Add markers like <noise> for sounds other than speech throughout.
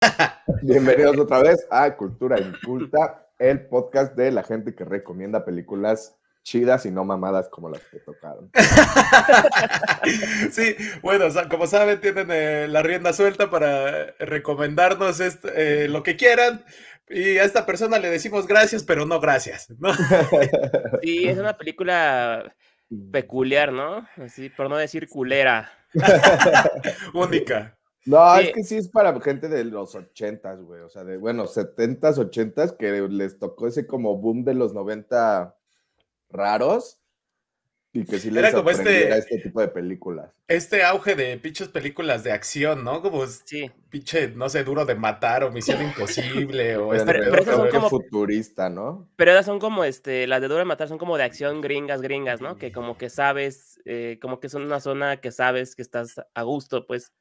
<laughs> Bienvenidos otra vez a Cultura Inculta, el podcast de la gente que recomienda películas chidas y no mamadas como las que tocaron. sí, bueno, como saben, tienen eh, la rienda suelta para recomendarnos eh, lo que quieran. Y a esta persona le decimos gracias, pero no gracias. ¿no? <laughs> Sí, es una película peculiar, ¿no? Así, por no decir culera. <laughs> Única. No, es que sí es para gente de los ochentas, güey. O sea, de, bueno, setentas, ochentas, que les tocó ese como boom de los noventa raros y que sí les Era como este, este tipo de películas. Este auge de pinches películas de acción, ¿no? Como sí. pinche, no sé, duro de matar o misión imposible o este pero, pero son como futurista, ¿no? Pero esas son como este, las de duro de matar son como de acción gringas, gringas, ¿no? Que como que sabes, eh, como que son una zona que sabes que estás a gusto, pues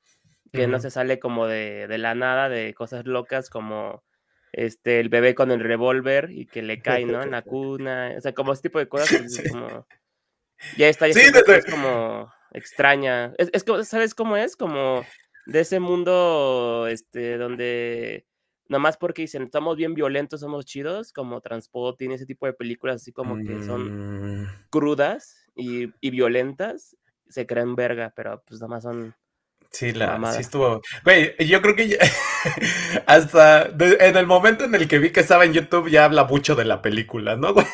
que no se sale como de, la nada, de cosas locas como este, el bebé con el revólver y que le cae, ¿no? En la <laughs> cuna, o sea, como ese tipo de cosas. Como, ya está, ya es como extraña. Es, es ¿sabes cómo es? Como de ese mundo, este, donde nomás porque dicen, estamos bien violentos, somos chidos, como Transport ese tipo de películas así como que son mm. crudas y, y, violentas, se creen verga, pero pues nomás son Sí, la, sí estuvo. Güey, yo creo que <laughs> hasta en el momento en el que vi que estaba en YouTube ya habla mucho de la película, ¿no, güey?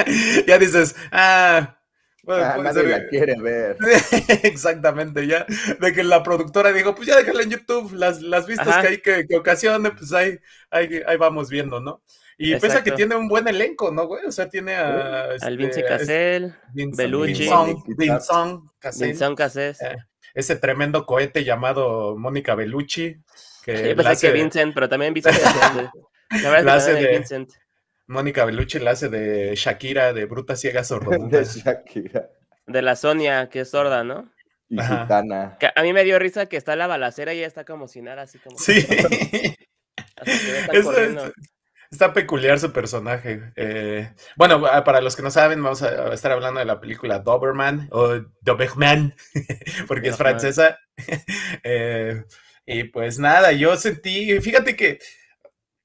<laughs> ya dices, ah. Bueno, ah, nadie la quiere ver. <laughs> Exactamente, ya. De que la productora dijo, pues ya déjala en YouTube, las, las vistas que hay que, que ocasione, pues ahí, ahí, ahí vamos viendo, ¿no? Y pese a que tiene un buen elenco, ¿no, güey? O sea, tiene a... Al este, Vince Cassell, Bellucci. Vincent Cassell ese tremendo cohete llamado Mónica Bellucci. Que sí, hace que Vincent, pero también Vincent. la verdad <laughs> la hace de Vincent. Mónica Bellucci la hace de Shakira, de Bruta Ciega Sordomuda. <laughs> de Shakira. De la Sonia, que es sorda, ¿no? Y gitana. a mí me dio risa que está la balacera y ella está como sin nada, así como. Sí. <laughs> Está peculiar su personaje. Eh, bueno, para los que no saben, vamos a estar hablando de la película Doberman o Doberman, <laughs> porque es francesa. <laughs> Eh, y pues nada, yo sentí, fíjate que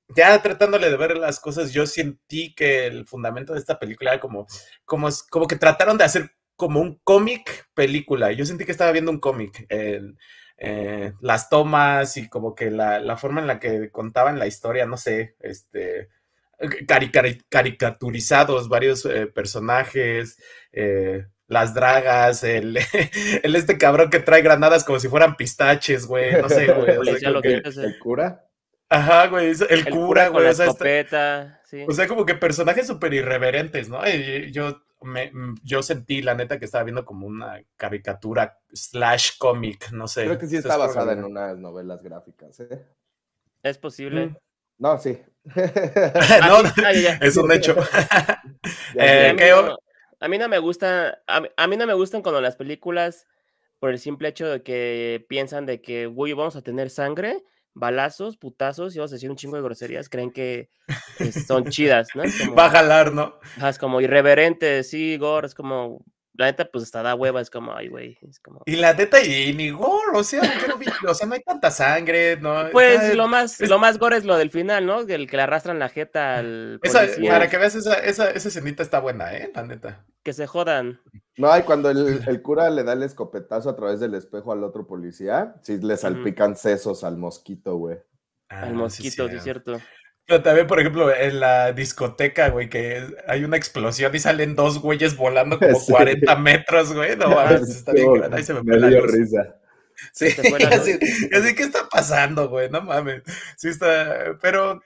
ya tratándole de ver las cosas, yo sentí que el fundamento de esta película era como, como, como que trataron de hacer como un cómic película. Yo sentí que estaba viendo un cómic. Eh, las tomas y como que la, forma en la que contaban la historia, no sé, este, caricaturizados varios eh, personajes, eh, las dragas, el, <laughs> el, este cabrón que trae granadas como si fueran pistaches, güey, no sé, güey. ¿El cura? Ajá, güey, el, cura, güey. O sea, o sea, como que personajes súper irreverentes, ¿no? yo Mm, yo sentí, la neta, que estaba viendo como una caricatura slash cómic, no sé. Creo que sí está basada en unas novelas gráficas, ¿eh? Es posible. Mm. No, sí. <laughs> no, es un hecho. <laughs> <laughs> Eh, a, mí no, me gusta, a, mí no me gustan cuando las películas, por el simple hecho de que piensan de que, güey, vamos a tener sangre, balazos, putazos y vamos a decir un chingo de groserías, creen que son <laughs> chidas, ¿no? Va a jalar, ¿no? Es como irreverente, sí, gore, es como, la neta, pues hasta da hueva, es como, ay, güey, es como... Y la neta, y ni gore, o sea, no, o sea, no hay tanta sangre, ¿no? <laughs> Pues lo más, lo más gore es lo del final, ¿no? El que le arrastran la jeta al para que veas, esa, esa, esa escenita está buena, ¿eh? La neta. Que se jodan. No, y cuando el, cura le da el escopetazo a través del espejo al otro policía, sí le salpican sesos al mosquito, güey. al mosquito, sí, es cierto. Pero también, por ejemplo, en la discoteca, güey, que hay una explosión y salen dos güeyes volando como <laughs> 40 metros, güey. No está bien Ahí se me, me dio risa. Sí, <laughs> así, así, ¿qué está pasando, güey? No mames. Sí está, pero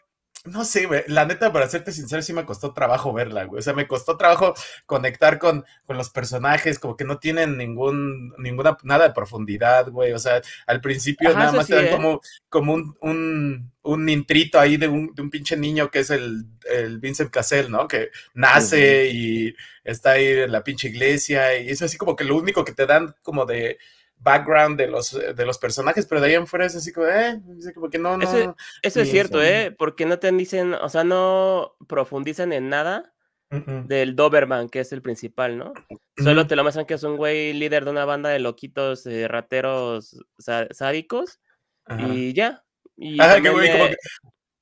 no sé, güey, la neta, para serte sincero, sí me costó trabajo verla, güey. O sea, me costó trabajo conectar con, con los personajes, como que no tienen ningún, ninguna, nada de profundidad, güey. O sea, al principio nada más te dan ¿eh? como, como un, un, un, intrito ahí de un, de un pinche niño que es el, el Vincent Cassell, ¿no? Que nace y está ahí en la pinche iglesia y es así como que lo único que te dan como de background de los, de los personajes, pero de ahí en fuera es así como, eh, como que no, no. Eso, es cierto, ¿eh? Porque no te dicen, o sea, no profundizan en nada del Doberman, que es el principal, ¿no? Solo te lo muestran que es un güey líder de una banda de loquitos, eh, rateros sádicos, y ya. Y Ajá, qué güey, como que...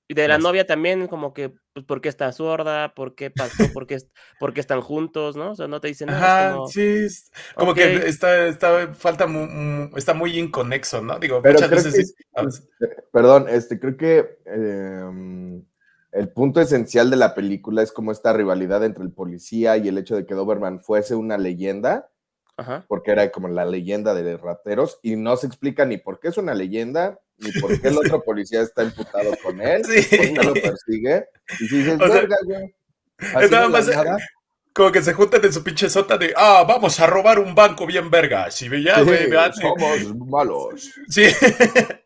Y de la novia también, como que, pues, ¿por qué está sorda? ¿Por qué pasó? ¿Por qué, por qué están juntos? ¿No? O sea, no te dicen nada. Ajá, sí, como que está, está, falta, muy, está muy inconexo, ¿no? Digo, Pero muchas veces... perdón, este, creo que em, el punto esencial de la película es como esta rivalidad entre el policía y el hecho de que Doberman fuese una leyenda porque era como la leyenda de rateros y no se explica ni por qué es una leyenda, ni por qué el <laughs> otro policía está imputado con él, sí. no lo persigue. Y si dices, <laughs> verga, güey. nada más, como que se juntan en su pinche sota de, ah, vamos a robar un banco bien verga. Si veía, güey, sí, somos malos. Sí.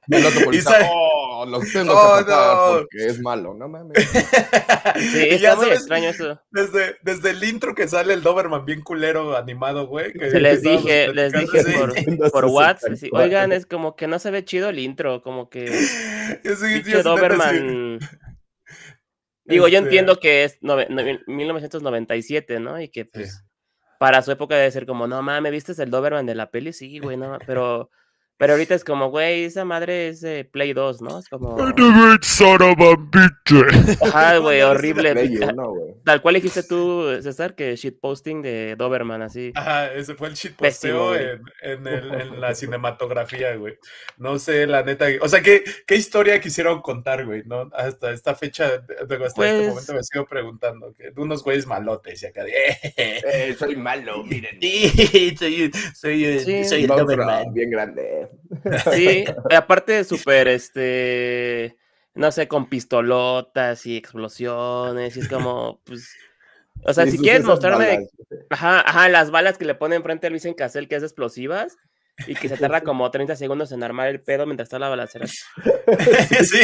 Y el otro <laughs> policía, oh, los <laughs> tengo oh, que no. porque es malo, no mames. <laughs> Sí, está muy extraño eso. Desde, desde el intro que sale el Doberman bien culero animado, güey. Se les dije, les dije por, por WhatsApp, oigan, es como que no se ve chido el intro, como que... <laughs> Sí, Doberman... Digo, yo entiendo este que es 1997, ¿no? Y que pues para su época debe ser como, no mames, ¿viste el Doberman de la peli? Sí, güey, no, pero pero ahorita es como, güey, esa madre es de Play 2, ¿no? Es como. Ajá, güey, horrible. Tal cual dijiste tú, César, que shitposting de Doberman, así. Ajá, ese fue el shitposteo en, en, en, la cinematografía, güey. No sé, la neta. O sea, ¿qué, qué historia quisieron contar, güey? ¿no? Hasta esta fecha, hasta este pues momento me sigo preguntando. Que unos güeyes malotes y acá de. Eh, soy malo, miren. <laughs> Sí, soy, soy, sí, soy el Doberman. Bien grande. <laughs> Sí, aparte súper, este, no sé, con pistolotas y explosiones, y es como, pues, o sea, si quieres mostrarme, ajá, ajá, las balas que le ponen frente a Luis en Casel, que es explosivas, y que se tarda <laughs> como 30 segundos en armar el pedo mientras está la balacera. <laughs> sí.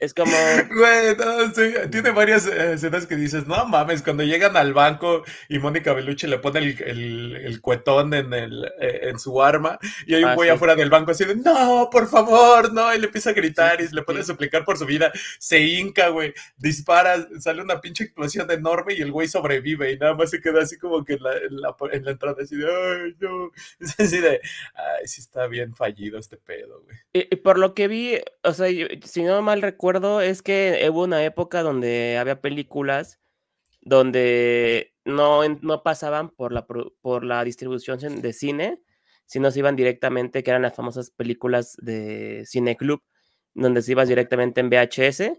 Es como. Güey, no, sí. Tiene varias eh, escenas que dices, no mames, cuando llegan al banco y Mónica Belucci le pone el, el, el cuetón en, el, eh, en su arma y hay un ah, güey afuera del banco así de, no, por favor, no, y le empieza a gritar y le pone a suplicar por su vida, se hinca, güey, dispara, sale una pinche explosión enorme y el güey sobrevive y nada más se queda así como que en la, en la, en la entrada así de, ay, no, <laughs> es así de, ay, sí está bien fallido este pedo, güey. Y, por lo que vi, o sea, si no mal recuerdo, es que hubo una época donde había películas donde no, no pasaban por la, por la distribución de cine, sino se iban directamente, que eran las famosas películas de Cine Club, donde se ibas directamente en VHS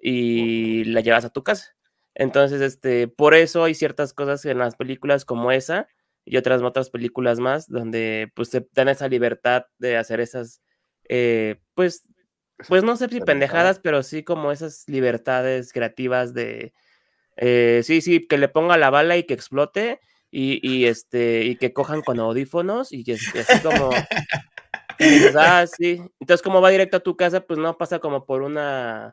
y la llevas a tu casa. Entonces, este, por eso hay ciertas cosas en las películas como esa, y otras otras películas más donde pues te dan esa libertad de hacer esas eh, pues pues no sé si pendejadas pero sí como esas libertades creativas de eh, sí sí que le ponga la bala y que explote y, y este y que cojan con audífonos y, así como <laughs> ah, sí. entonces como va directo a tu casa pues no pasa como por una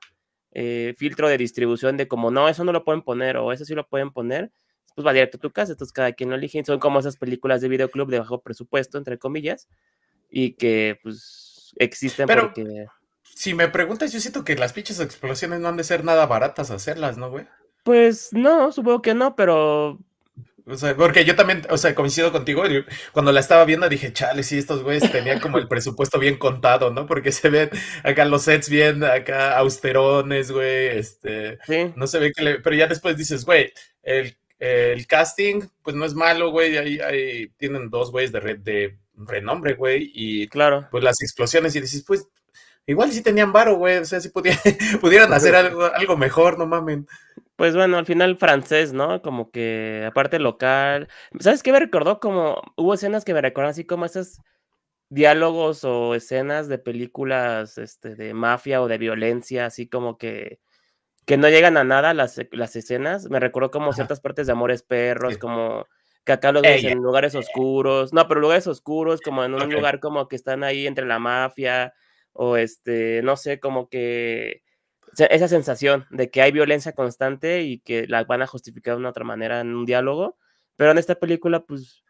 eh, filtro de distribución de como no eso no lo pueden poner o eso sí lo pueden poner pues va directo a tu casa, entonces cada quien lo elige. Son como esas películas de videoclub de bajo presupuesto, entre comillas, y que pues existen Pero, porque... Si me preguntas, yo siento que las pinches explosiones no han de ser nada baratas hacerlas, ¿no, güey? Pues no, supongo que no, pero o sea, porque yo también, o sea, coincido contigo, cuando la estaba viendo dije, chale, sí, estos güeyes tenían como el <laughs> presupuesto bien contado, ¿no? Porque se ven acá los sets bien, acá austerones, güey, este, no se ve que le, pero ya después dices, güey, el el casting, pues no es malo, güey. Ahí, ahí tienen dos güeyes de, de renombre, güey. Y claro. pues las explosiones y dices, pues igual sí tenían varo, güey. O sea, si <laughs> pudieran hacer algo, algo mejor, no mamen. Pues bueno, al final francés, ¿no? Como que aparte local. ¿Sabes qué me recordó? Como hubo escenas que me recordaron así como esos diálogos o escenas de películas este, de mafia o de violencia, así como que que no llegan a nada las, las escenas. Me recuerdo como ciertas partes de Amores Perros, como que acá los ves en lugares oscuros. No, pero lugares oscuros, como en un lugar como que están ahí entre la mafia, o este, no sé, como que esa sensación de que hay violencia constante y que la van a justificar de una otra manera en un diálogo. Pero en esta película, pues,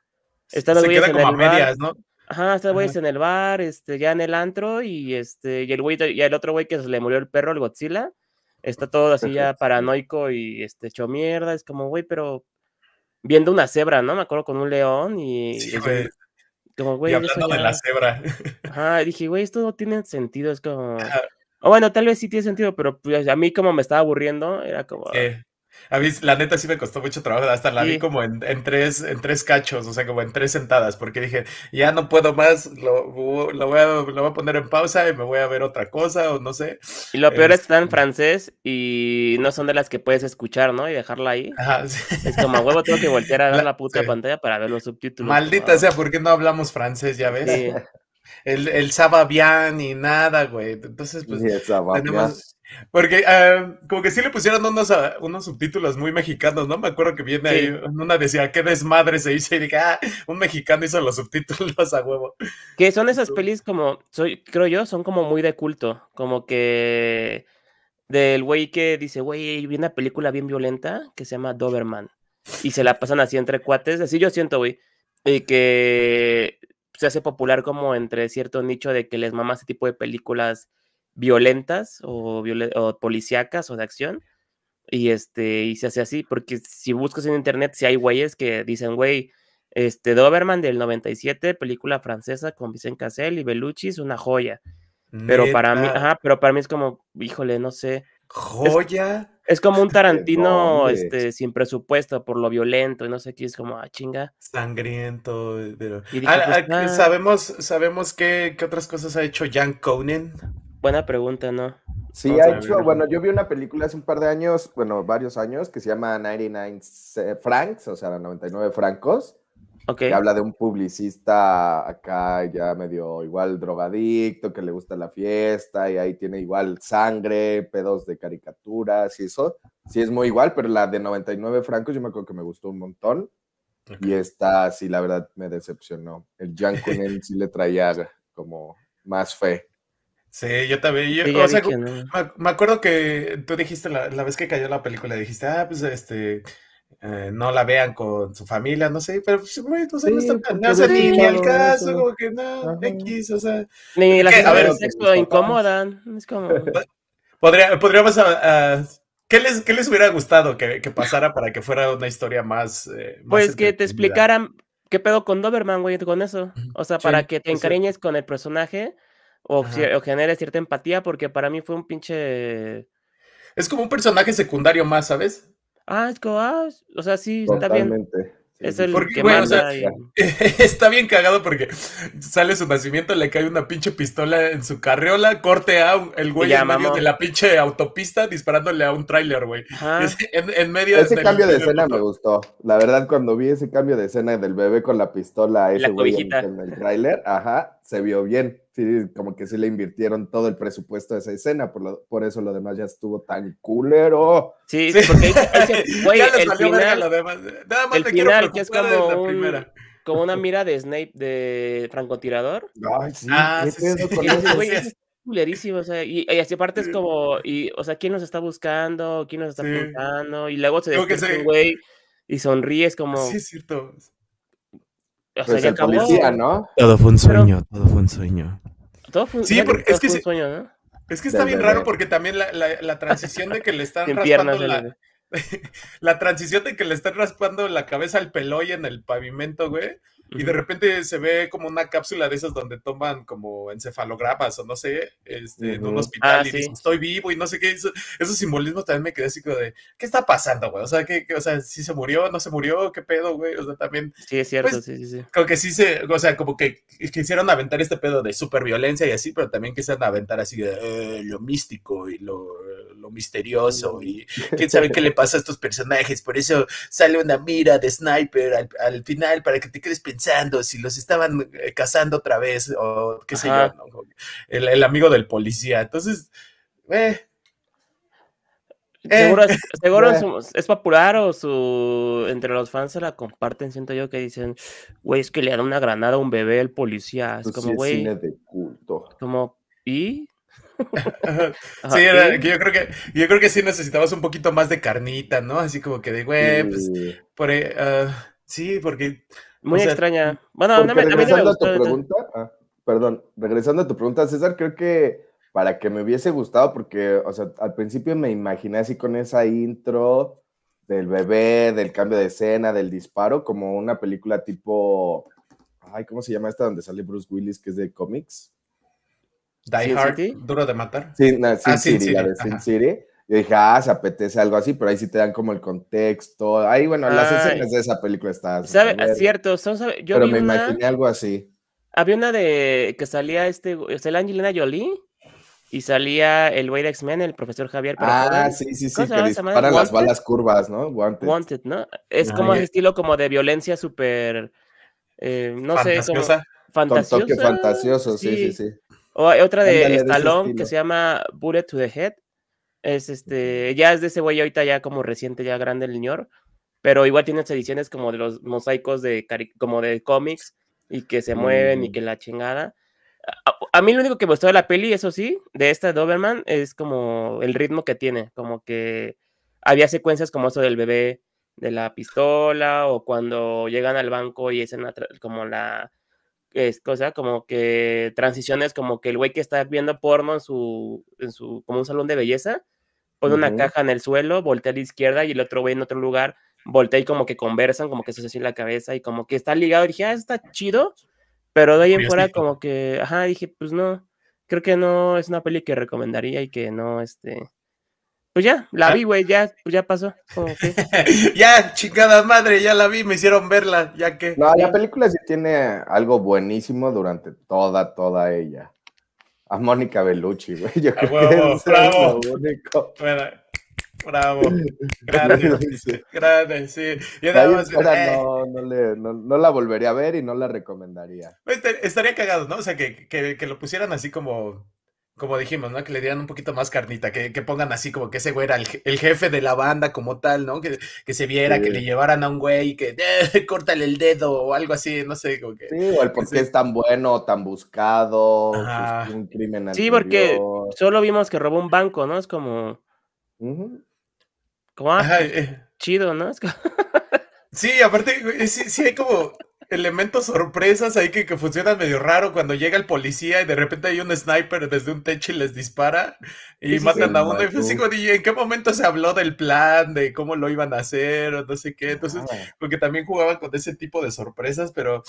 están los güeyes en el bar. ¿no? Ajá, están güeyes en el bar, este, ya en el antro, y este, y el güey, y el otro güey que se le murió el perro, el Godzilla, está todo así ya <laughs> paranoico y este, hecho mierda. Es como, güey, pero viendo una cebra, ¿no? Me acuerdo con un león y. Sí, güey. Como, güey. Y hablando de la cebra. Ajá, dije, güey, esto no tiene sentido. Es como. O bueno, tal vez sí tiene sentido, pero pues, a mí como me estaba aburriendo, era como... A mí, la neta sí me costó mucho trabajo, hasta la vi como en, tres, en tres cachos, o sea, como en tres sentadas, porque dije, ya no puedo más, lo, voy a, poner en pausa y me voy a ver otra cosa, o no sé. Y lo peor es que está en este francés y no son de las que puedes escuchar, ¿no? Y dejarla ahí. Es como, a huevo, tengo que voltear a <laughs> ver la, puta pantalla para ver los subtítulos. Maldita sea, ¿por qué no hablamos francés, ya ves? El, el Sababian y nada, güey. Entonces, pues, tenemos, porque ah, como que sí le pusieron unos, ah, unos subtítulos muy mexicanos, ¿no? Me acuerdo que viene ahí, una decía, qué desmadre se hizo, y dije, ah, un mexicano hizo los subtítulos a huevo. Que son esas pelis como, soy, creo yo, son como muy de culto, como que del güey que dice, güey, vi una película bien violenta que se llama Doberman, y se la pasan así entre cuates, así yo siento, güey, y que se hace popular como entre cierto nicho de que les mama ese tipo de películas violentas o, o policíacas o de acción. Y, este, y se hace así, porque si buscas en internet, si hay güeyes que dicen, güey, este, Doberman del 97, película francesa con Vicente Cassel y Bellucci, es una joya. Pero para mí, ajá, pero para mí es como, híjole, no sé. ¿Joya? Es, como un <laughs> Tarantino este, sin presupuesto por lo violento y no sé qué, es como, ah, chinga. Sangriento. Pero... Ah, pues, ah, sabemos, sabemos qué, qué, otras cosas ha hecho Jan Conan. Buena pregunta, ¿no? Sí, ha hecho, bueno, yo vi una película hace un par de años, bueno, varios años, que se llama 99 Francs, o sea, 99 francos. Ok. Que habla de un publicista acá ya medio igual drogadicto, que le gusta la fiesta, y ahí tiene igual sangre, pedos de caricaturas y eso. Sí, es muy igual, pero la de 99 francos yo me acuerdo que me gustó un montón. Y esta sí, la verdad, me decepcionó. El Jan él sí le traía como más fe. Sí, yo también. me, acuerdo que tú dijiste la, vez que cayó la película, dijiste, ah, pues este, eh, no la vean con su familia, no sé, pero pues, güey, no sé, no está tan, no, o ni el caso, como que no, X, o sea. Ni las ver, sexo incomodan, es como. <laughs> Podría, podríamos, a, ¿qué, les, ¿qué les hubiera gustado que, que, pasara para que fuera una historia más. Eh, pues que te explicaran qué pedo con Doberman, güey, con eso. O sea, para que te encariñes con el personaje o, genere cierta empatía, porque para mí fue un pinche. Es como un personaje secundario más, ¿sabes? Ah, es como, ah, o sea, sí, está bien. Es el que Está bien cagado porque sale su nacimiento, le cae una pinche pistola en su carriola, corte a el güey en medio de la pinche autopista disparándole a un tráiler, güey. <laughs> En, medio ese cambio de escena me gustó. La verdad, cuando vi ese cambio de escena del bebé con la pistola ese güey en, el tráiler, ajá, se vio bien. Sí, como que sí le invirtieron todo el presupuesto a esa escena, por, por eso lo demás ya estuvo tan culero. Sí, porque <laughs> güey, el final, Nada más el final que es como, un, como una mira de Snape de francotirador. Ay, sí, ah, ¿qué sí, pedo con eso? Güey, es culerísimo, o sea, y, y, así aparte es como, y, o sea, ¿quién nos está buscando? ¿Quién nos está sí. Y luego se despierta un güey y sonríes como... Sí, es cierto. O sea, pues el policía, ¿no? Todo fue un sueño, todo fue un sueño. Todo fue, sí, porque es que, un sueño, ¿no? Es que está bien raro porque también la, la, la transición de que le están <laughs> raspando la, <laughs> la transición de que le están raspando la cabeza al peloy en el pavimento, güey. Y de repente se ve como una cápsula de esas donde toman como encefalogramas o no sé, este, en un hospital ah, y dicen, estoy vivo y no sé qué. Eso, esos simbolismos también me quedé así como de, ¿qué está pasando, güey? O sea, que, o sea, si se murió, no se murió, qué pedo, güey. O sea, también. Sí, es cierto, pues, sí, sí, sí. Como que sí se, o sea, como que quisieron aventar este pedo de superviolencia y así, pero también quisieron aventar así de eh, lo místico y lo, lo misterioso y <laughs> quién sabe qué le pasa a estos personajes. Por eso sale una mira de sniper al, al final para que te quedes pensando si los estaban eh, cazando otra vez o qué sé yo, el, amigo del policía. Entonces, eh, Seguro, es, seguro <laughs> es, popular o su entre los fans se la comparten. Siento yo que dicen, güey, es que le dan una granada a un bebé al policía. Es pues como, güey. Como, ¿y? <laughs> sí, yo creo que yo creo que sí necesitamos un poquito más de carnita, ¿no? Así como que de, güey, pues, por, uh, sí, porque muy extraña. Bueno, a mí, regresando a, tu pregunta, ah, perdón, regresando a tu pregunta, César, creo que para que me hubiese gustado, porque, o sea, al principio me imaginé así con esa intro del bebé, del cambio de escena, del disparo, como una película tipo, ay, ¿cómo se llama esta donde sale Bruce Willis, que es de cómics? Die Hard, Duro de Matar. Sí, Sin, ah, City, la de Sin City. Yo dije, ah, se apetece algo así, pero ahí sí te dan como el contexto. Ahí, bueno, las escenas de esa película están. ¿Sabe? Cierto, son, yo pero me imaginé algo así. Había una de que salía este, la Angelina Jolie y salía el güey de X-Men, el profesor Javier. ah, sí, sí, sí, que disparan las balas curvas, ¿no? Wanted. Wanted ¿no? Es como ese estilo como de violencia súper, eh, no sé, como fantasioso. Con toque fantasioso, sí, sí, sí. O otra de Stallone que se llama Bullet to the Head. Es este, ya es de ese güey ahorita ya como reciente, ya grande el señor, pero igual tiene ediciones como de los mosaicos de como de cómics y que se mueven y mm. que la chingada. A, mí lo único que me gustó de la peli, eso sí, de esta Doberman, es como el ritmo que tiene, como que había secuencias como eso del bebé de la pistola o cuando llegan al banco y es como la es cosa como que transiciones como que el güey que está viendo porno en su, en su como un salón de belleza pone una caja en el suelo, voltea a la izquierda y el otro güey en otro lugar voltea y como que conversan, como que se hace en la cabeza y como que está ligado. Y dije, ah, está chido, pero de ahí en fuera como que, ajá, dije, pues no, creo que no es una peli que recomendaría y que no, este, pues ya, la vi, güey, ya, pues ya pasó. <laughs> ya, chingada madre, ya la vi, me hicieron verla, ya que. No, la película sí tiene algo buenísimo durante toda, toda ella. A Mónica Bellucci, güey. Yo creo que es bravo. lo único. bravo. Grande, <laughs> grande, sí. Yo eh. no, no, le, no, la volvería a ver y no la recomendaría. Estaría cagado, ¿no? O sea, que, que, que lo pusieran así como como dijimos, ¿no? Que le dieran un poquito más carnita, que, pongan así como que ese güey era el, jefe de la banda como tal, ¿no? Que, se viera, que le llevaran a un güey y que eh, <laughs> córtale el dedo o algo así, no sé, como que... Sí, o el por qué es tan bueno, tan buscado, pues, un crimen Sí, porque solo vimos que robó un banco, ¿no? Es como... Como, ah, eh. chido, ¿no? sí, aparte, sí, sí hay como elementos sorpresas ahí que, que, funcionan medio raro cuando llega el policía y de repente hay un sniper desde un techo y les dispara y matan a uno. Y así ¿en qué momento se habló del plan, de cómo lo iban a hacer o no sé qué? Entonces, porque también jugaban con ese tipo de sorpresas, pero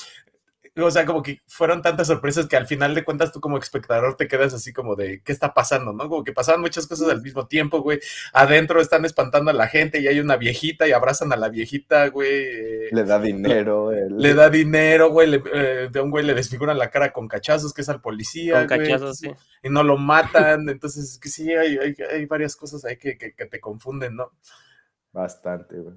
o sea, como que fueron tantas sorpresas que al final de cuentas tú como espectador te quedas así como de, ¿qué está pasando? ¿No? Como que pasaban muchas cosas al mismo tiempo, güey. Adentro están espantando a la gente y hay una viejita y abrazan a la viejita, güey. Eh, le da dinero. Le da dinero, güey. Eh, de un güey le desfiguran la cara con cachazos, que es al policía. Con cachazos, sí. Y no lo matan. Entonces, es que sí, hay, hay, varias cosas ahí que, que, que te confunden, ¿no? Bastante, güey.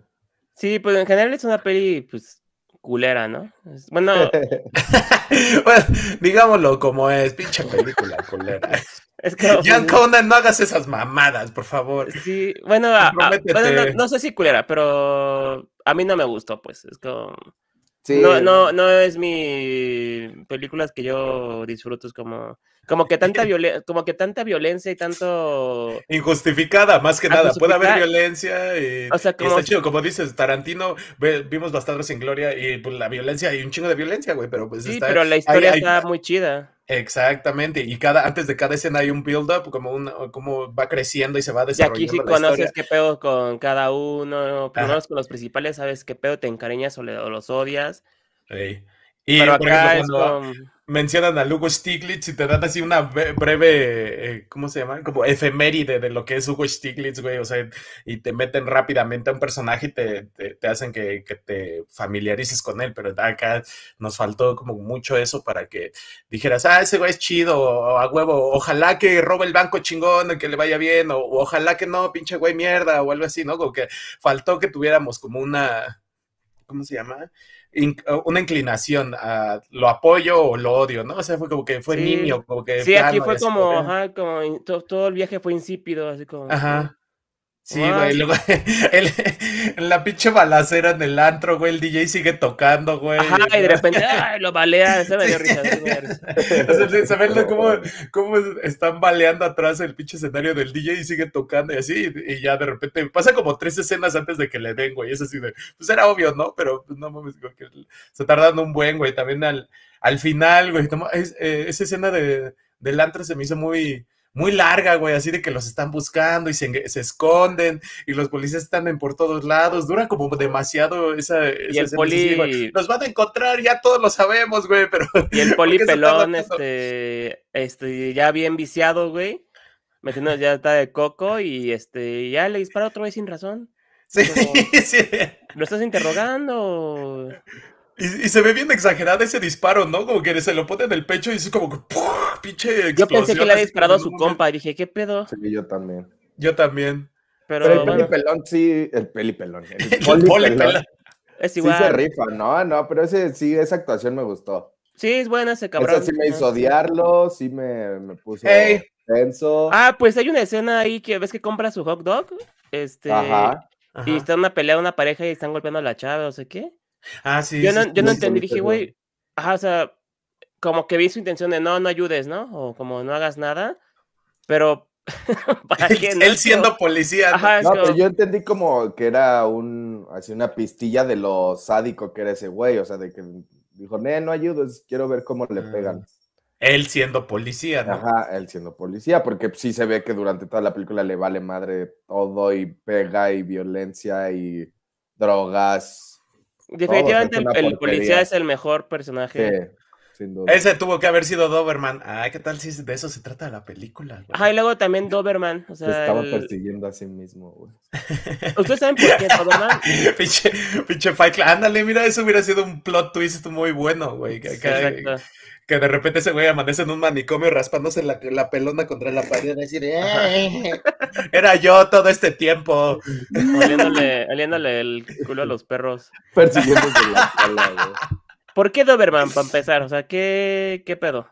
Sí, pues en general es una peli, pues culera, ¿no? Bueno, <laughs> bueno, digámoslo como es, pinche película culera. <laughs> Es que, Jan Conan, no hagas esas mamadas, por favor. Sí, bueno, no, sé si culera, pero a mí no me gustó, pues. Es como. No, no, no es mi películas que yo disfruto, es como como que tanta <laughs> violencia, como que tanta violencia y tanto injustificada, más que nada. Puede haber violencia y, o sea, como... está chido, como dices, Tarantino, vimos Bastardos sin Gloria y pues la violencia, y un chingo de violencia, güey, pero pues sí, pero la historia está muy chida. Exactamente, y cada, antes de cada escena hay un build-up, como, un, como va creciendo y se va desarrollando. Y aquí sí conoces qué pedo con cada uno, primero con los principales, sabes qué pedo te encariñas o, los odias. Sí. Y Pero acá es con mencionan a Hugo Stiglitz y te dan así una breve, eh, ¿cómo se llama? Como efeméride de lo que es Hugo Stiglitz, güey, o sea, y te meten rápidamente a un personaje y te, te, hacen que, que, te familiarices con él, pero acá nos faltó como mucho eso para que dijeras, ah, ese güey es chido, o a huevo, ojalá que robe el banco chingón, que le vaya bien, o, o ojalá que no, pinche güey mierda, o algo así, ¿no? Como que faltó que tuviéramos como una, ¿cómo se llama? Una inclinación a lo apoyo o lo odio, ¿no? O sea, fue como que fue niño, como que... Sí, aquí fue como, ajá, como todo, el viaje fue insípido, así como... Ajá. Sí, güey, luego en <laughs> la pinche balacera en el antro, güey, el DJ sigue tocando, güey. Ajá, y de repente, ay, lo balea, se me dio risa. <laughs> Se ven cómo, cómo, están baleando atrás el pinche escenario del DJ y sigue tocando y así, y ya de repente pasa como tres escenas antes de que le den, güey, es así de, pues era obvio, ¿no? Pero pues, no mames, que se tardan un buen, güey, también al, al final, güey, eh, esa escena de, del antro se me hizo muy muy larga, güey, así de que los están buscando y se, esconden y los policías están en por todos lados. Dura como demasiado esa. Y el poli. Nos van a encontrar, ya todos lo sabemos, güey, pero. <laughs> Y el poli pelón, este, este, ya bien viciado, güey. Metiendo ya está de coco y este, ya le dispara otra vez sin razón. Sí, <laughs> sí. ¿Lo estás interrogando? Y, se ve bien exagerado ese disparo, ¿no? Como que se lo pone en el pecho y es como que pinche explosión. Yo pensé que le había disparado a su compa y dije, ¿qué pedo? Sí, yo también. Yo también. Pero, el pelipelón sí, el pelipelón. El, <laughs> pelón. Es igual. Sí se rifa, no, no, pero ese sí, esa actuación me gustó. Sí, es buena ese cabrón. Esa sí me hizo odiarlo, sí me, me puso tenso. Ah, pues hay una escena ahí que ves que compra su hot dog, este, Ajá. y está una pelea de una pareja y están golpeando a la chava, o sé qué. Ah, sí. Yo no, yo no entendí, dije, güey, ajá, o sea, como que vi su intención de no, no ayudes, ¿no? O como no hagas nada, pero. <laughs> Él siendo policía. Ajá, no, yo entendí como que era un, así una pistilla de lo sádico que era ese güey, o sea, de que dijo, no, no ayudes, quiero ver cómo le pegan. Ah. Él siendo policía, ¿no? Ajá, él siendo policía, porque sí se ve que durante toda la película le vale madre todo y pega y violencia y drogas Definitivamente el, policía es el mejor personaje. sin duda. Ese tuvo que haber sido Doberman. Ay, ¿qué tal si de eso se trata la película? Ajá, y luego también Doberman. O sea, estaba persiguiendo a sí mismo, güey. <laughs> ¿Ustedes saben por qué Doberman? <laughs> pinche, pinche Fight Club. Ándale, mira, eso hubiera sido un plot twist muy bueno, güey. que de repente ese güey amanece en un manicomio raspándose la, la pelona contra la pared y decir, era yo todo este tiempo. Oliéndole, el culo a los perros. Persiguiéndose la <laughs> güey. ¿Por qué Doberman, para empezar? O sea, ¿qué, qué pedo?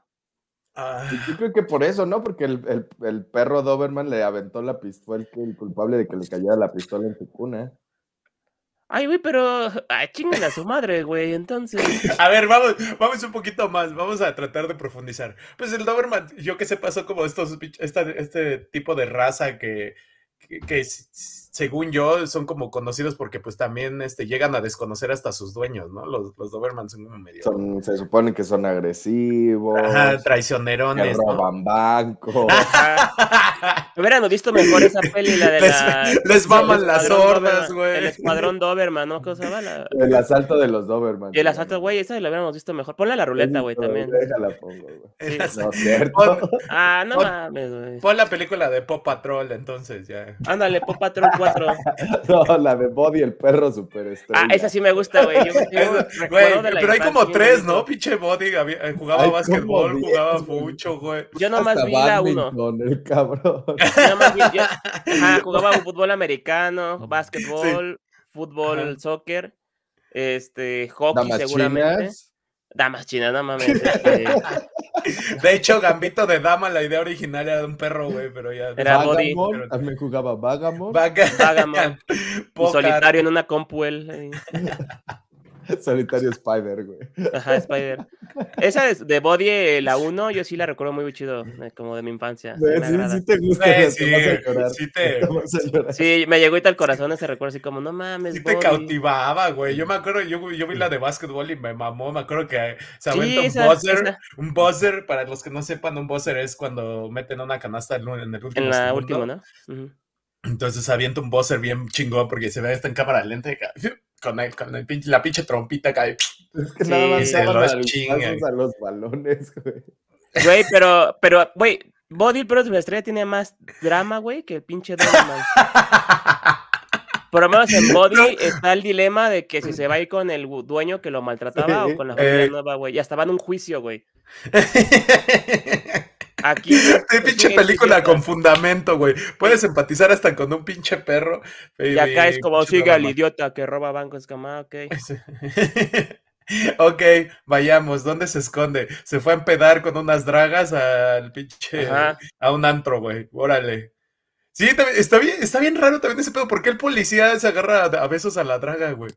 Ah. Yo creo que por eso, ¿no? Porque el, el, perro Doberman le aventó la pistola, el culpable de que le cayera la pistola en su cuna. Ay, güey, pero ay, chinguen a su madre, güey, entonces. <laughs> A ver, vamos, vamos un poquito más, vamos a tratar de profundizar. Pues el Doberman, yo que sé, pasó como estos, este tipo de raza que, que, según yo son como conocidos porque pues también este, llegan a desconocer hasta sus dueños, ¿no? Los, los Doberman son como medio... se supone que son agresivos. Ajá, traicionerones. Que roban bancos. <laughs> Hubieran visto mejor esa peli, la de la... Les maman las hordas, güey. El escuadrón Doberman, ¿no? ¿Cómo se llama? La... <laughs> El asalto de los Doberman. Y el asalto, güey, esa la hubiéramos visto mejor. Ponla la ruleta, güey, también. Déjala pongo, güey. <laughs> No, cierto. ah, no mames, güey. Pon la película de Pop Patrol, entonces, ya. Ándale, Pop Patrol 4. <laughs> no, la de Body, el perro superestrella. Ah, esa sí me gusta, güey. pero hay como tres, ¿no? Pinche Body eh, jugaba básquetbol, jugaba mucho, güey. Yo nomás vi la uno. el cabrón. <laughs> Yo nomás vi, yo, <laughs> ajá, jugaba fútbol americano, básquetbol, fútbol, soccer, este, hockey seguramente. Damas chinas, no mames. Este. <laughs> De hecho, Gambito de Dama, la idea original era de un perro, güey, pero ya. Era Body. También jugaba Vagamon. Vagamon. <laughs> Solitario en una compuel. <laughs> <laughs> Solitario Spider, güey. Ajá, Spider. Esa de Body, eh, la 1, yo sí la recuerdo muy chido, eh, como de mi infancia. Sí, sí, te gusta. Sí, sí, te... <laughs> sí, me llegó y el corazón ese recuerdo así como, no mames, Sí te cautivaba, güey. Yo me acuerdo, yo, yo vi la de básquetbol y me mamó. Me acuerdo que se aventó un buzzer. Un buzzer, para los que no sepan, un buzzer es cuando meten una canasta en el último En la última, ¿no? Entonces avienta un buzzer bien chingón porque se ve esto en cámara lenta <laughs> con, el, con el la pinche trompita cae. <laughs> Es que nada más se los a los balones, güey. Güey, pero, pero, güey, Body Pro de estrella tiene más drama, güey, que el pinche Doberman. <laughs> Por lo menos en Body está el dilema de que si se va a ir con el dueño que lo maltrataba o con la familia eh. nueva, güey. Ya estaba en un juicio, güey. Aquí. Este pinche película con fundamento, güey. Puedes empatizar hasta con un pinche perro. Y, acá es como sigue al idiota que roba bancos, como, ah, ok. <laughs> ok, vayamos. ¿Dónde se esconde? Se fue a empedar con unas dragas al pinche. A un antro, güey. Órale. Sí, está bien, está bien raro también ese pedo. ¿Por qué el policía se agarra a besos a la draga, güey?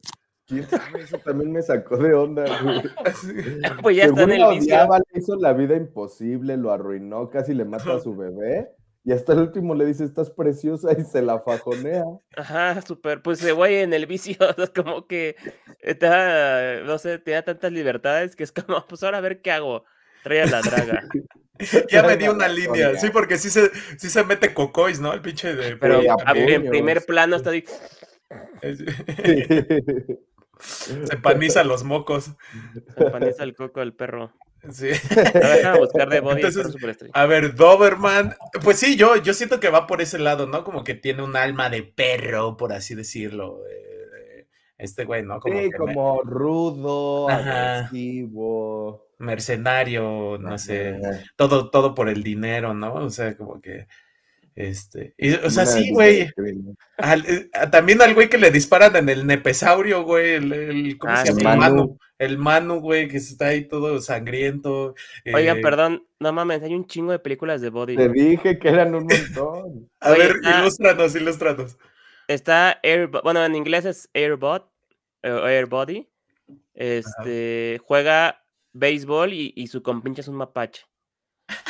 Eso también me sacó de onda, güey. <laughs> pues ya está en el odiaba, le hizo la vida imposible, lo arruinó, casi le mata a su bebé. Y hasta el último le dice, estás preciosa y se la fajonea. Ajá, súper. Pues güey en el vicio, <laughs> es como que está, no sé, tenía tantas libertades que es como, <laughs> pues ahora a ver qué hago. Trae a la draga. ya me dio una línea, sí, porque sí se, sí se mete cocois, ¿no? El pinche de... Pero en primer plano está ahí... <laughs> Se paniza <laughs> los mocos. Se paniza el coco del perro. Sí. A buscar de body A ver, Doberman. Pues sí, yo, yo siento que va por ese lado, ¿no? Como que tiene un alma de perro, por así decirlo. Este güey, ¿no? Como sí, como rudo, agresivo. Mercenario, no sé. Todo, todo por el dinero, ¿no? O sea, como que. Este, o sea, sí, güey. Eh, también al güey que le disparan en el nepesaurio, güey. El, ¿Cómo ah, se llama? El Manu. El Manu, güey, que está ahí todo sangriento. Oiga, eh, perdón, no mames, hay un chingo de películas de Body. Te dije que eran un <laughs> montón. A ver, ilustranos, ilustranos. Está Air, bueno, en inglés es Airbot, o Airbody. Este, juega béisbol y, y su compinche es un mapache.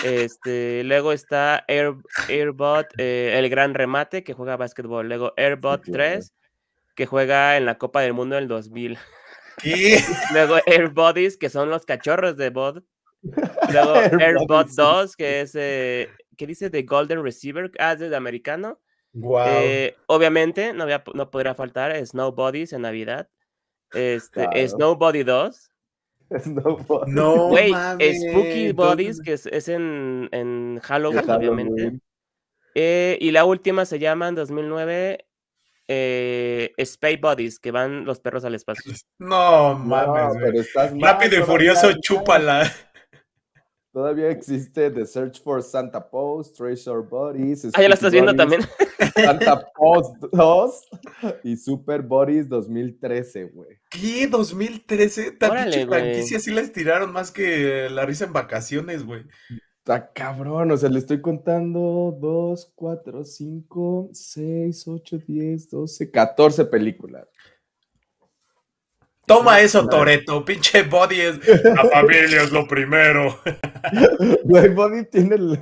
Este, luego está Air, Airbot, eh, el gran remate, que juega básquetbol. Luego Airbot 3, que juega en la Copa del Mundo del 2000. <laughs> Luego Airbodies, que son los cachorros de Bot. <laughs> Luego Airbot 2, que es, eh, ¿qué dice? The Golden Receiver, ah, es de americano. Eh, obviamente, no, no podría faltar Snowbodies en Navidad. Este, Snowbody 2, <laughs> no, güey, Spooky Bodies, que es, en, en, Halloween, obviamente. Eh, y la última se llama en 2009 eh, Space Bodies, que van los perros al espacio. No mames, Rápido y furioso, chúpala. Todavía existe The Search for Santa Post, Treasure Bodies. Ah, ya la estás viendo también. Santa Post 2 y Super Bodies 2013, güey. ¿Qué? ¿2013? Tan franquicia sí la estiraron más que la risa en vacaciones, güey. Está cabrón, o sea, le estoy contando 2, 4, 5, 6, 8, 10, 12, 14 películas. Toma eso, Toreto, pinche Body es. La familia es lo primero. <laughs> Güey, Body tiene, <laughs>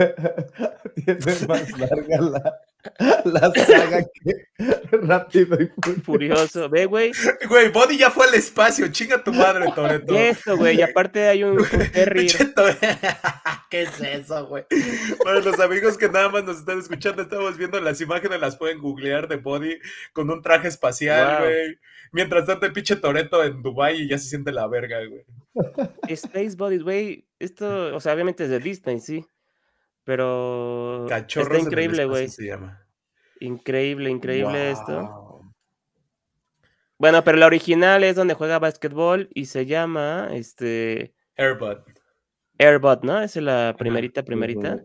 tiene más larga la, <laughs> la saga que rápido y furioso. Ve, güey. Güey, Body ya fue al espacio, chinga tu madre, Toreto. Eso, güey, y aparte hay un, <laughs> ¿Qué es eso, güey? Bueno, los amigos que nada más nos están escuchando, estamos viendo las imágenes, las pueden googlear de Body con un traje espacial, güey. Mientras tanto, el pinche Toreto en Dubai y ya se siente la verga, güey. Space Bodies, güey. Esto, o sea, obviamente es de Disney, sí. Pero. Cachorros está increíble, güey. Increíble, increíble esto. Bueno, pero la original es donde juega básquetbol y se llama este. Airbot. Airbot, ¿no? Esa es la primerita, primerita.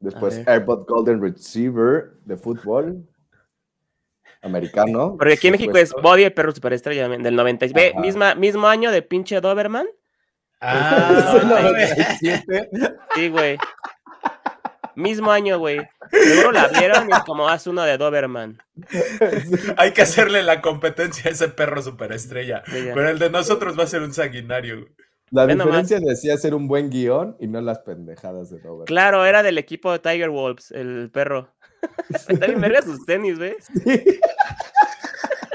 Después Airbot Golden Receiver de fútbol americano. Porque aquí en México es Body el perro superestrella del 96. misma, mismo año de pinche Doberman. Ah, <laughs> 97. Sí, güey. Mismo año, güey. Seguro la vieron y es como haz uno de Doberman. <laughs> Hay que hacerle la competencia a ese perro superestrella. pero el de nosotros va a ser un sanguinario. La diferencia decía ser un buen guion y no las pendejadas de Doberman. Claro, era del equipo de Tiger Wolves, el perro. <laughs> Está bien verga sus tenis, güey.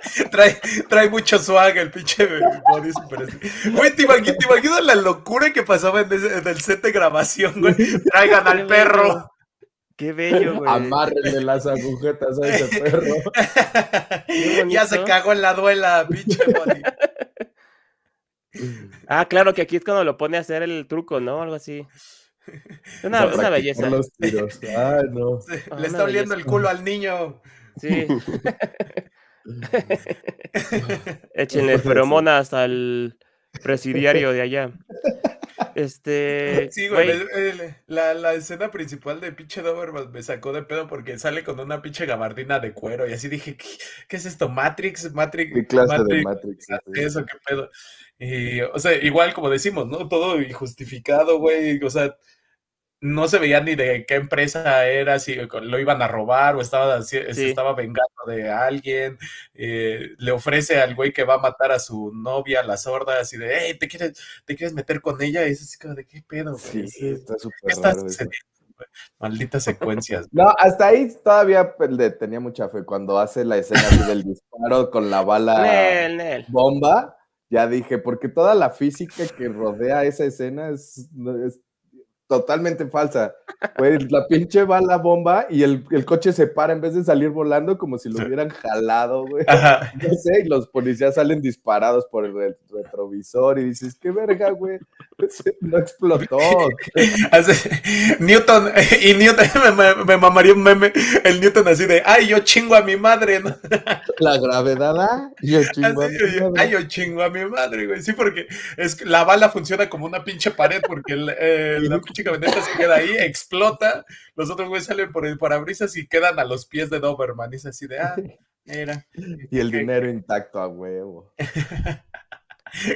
<laughs> Trae, trae mucho swag el pinche body super Güey, ¿te imaginas, la locura que pasaba en, el set de grabación, güey? Traigan al perro. Qué bello, güey. Amárrenle las agujetas a ese perro. <laughs> ya se cagó en la duela, pinche body. Ah, claro, que aquí es cuando lo pone a hacer el truco, ¿no? Algo así. Una, una belleza. Los tiros. Ay, no. <laughs> Le está oliendo el culo al niño. Sí. <laughs> <laughs> Échenle feromonas al presidiario de allá. Este. Sí, güey. La, la, escena principal de pinche Doberman me sacó de pedo porque sale con una pinche gabardina de cuero y así dije, ¿qué, es esto? ¿Matrix? ¿Matrix? ¿Qué clase de Matrix? Eso, qué pedo. Y, o sea, igual como decimos, ¿no? Todo injustificado, güey. O sea, no se veía ni de qué empresa era, si lo iban a robar o estaba, se estaba vengando de alguien. Eh, le ofrece al güey que va a matar a su novia, la sorda, así de, hey, ¿te quieres, te quieres meter con ella? Y es así como de, ¿qué pedo? Sí, sí, está súper Malditas secuencias. No, hasta ahí todavía pues, tenía mucha fe. Cuando hace la escena del disparo con la bala <laughs> bomba, ya dije, porque toda la física que rodea esa escena es totalmente falsa. Pues la pinche va la bomba y el, el, coche se para en vez de salir volando como si lo hubieran jalado, güey. <laughs> No sé, y los policías salen disparados por el retrovisor y dices, qué verga, güey. No explotó. <laughs> Newton, <laughs> y Newton me, mamaría un meme, el Newton así de, ay, yo chingo a mi madre. La gravedad, ¿ah? Yo chingo a mi madre. Ay, yo chingo a mi madre, güey. Sí, porque es, la bala funciona como una pinche pared porque el, eh, la pinche camioneta se queda ahí, explota, los otros güeyes salen por el parabrisas y quedan a los pies de Doberman. Y es así de, ah, mira. Y el <laughs> dinero intacto a huevo. <laughs>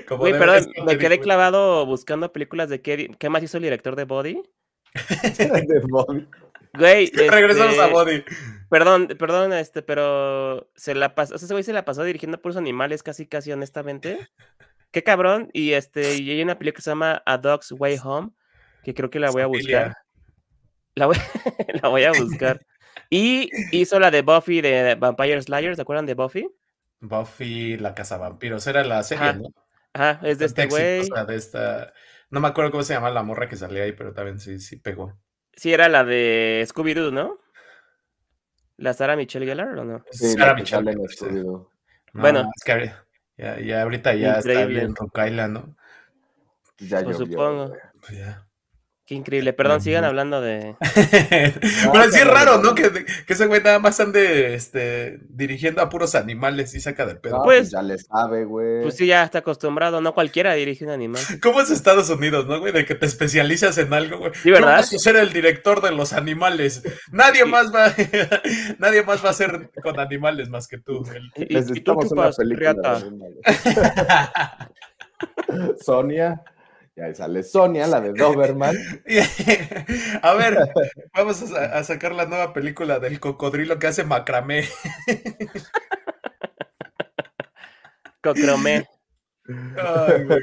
Güey, perdón, me quedé clavado buscando películas de qué, qué más hizo el director de Body. <laughs> de Body. Güey, regresamos a este, Body. Perdón, perdón, este, pero se la pasó, o sea, ese güey se la pasó dirigiendo por los animales casi, casi honestamente. Qué cabrón. Y este, y hay una película que se llama A Dog's Way Home, que creo que la voy a buscar. La voy, <laughs> la voy a buscar. <laughs> Y hizo la de Buffy de Vampire Slayers, ¿se acuerdan de Buffy? Buffy, la casa vampiros, era la serie, ¿no? Ajá, es de este güey. de esta... No me acuerdo cómo se llama la morra que salía ahí, pero también sí, sí pegó. Sí, era la de Scooby-Doo, ¿no? ¿La Sara Michelle Gellar o no? Sí, Sara Michelle Scooby-Doo. bueno. Es que ya, ya ahorita ya está con Kyla, ¿no? Ya pues supongo. Pues ya. Qué increíble. Perdón, sigan hablando de. <laughs> Pero sí es raro, ¿no? Que, que, ese güey nada más ande este, dirigiendo a puros animales y saca de pedo. pues, ya le sabe, güey. Pues sí, ya está acostumbrado. No cualquiera dirige un animal. <laughs> ¿Cómo es Estados Unidos, no, güey? De que te especializas en algo, güey. Sí, ¿verdad? Yo ser el director de los animales. Nadie más va, <laughs> nadie más va a ser con animales más que tú. Necesitamos una película. Sonia. Y ahí sale Sonia, la de Doberman. <laughs> a ver, vamos a, sacar la nueva película del cocodrilo que hace macramé. Cocromé. Ay, güey,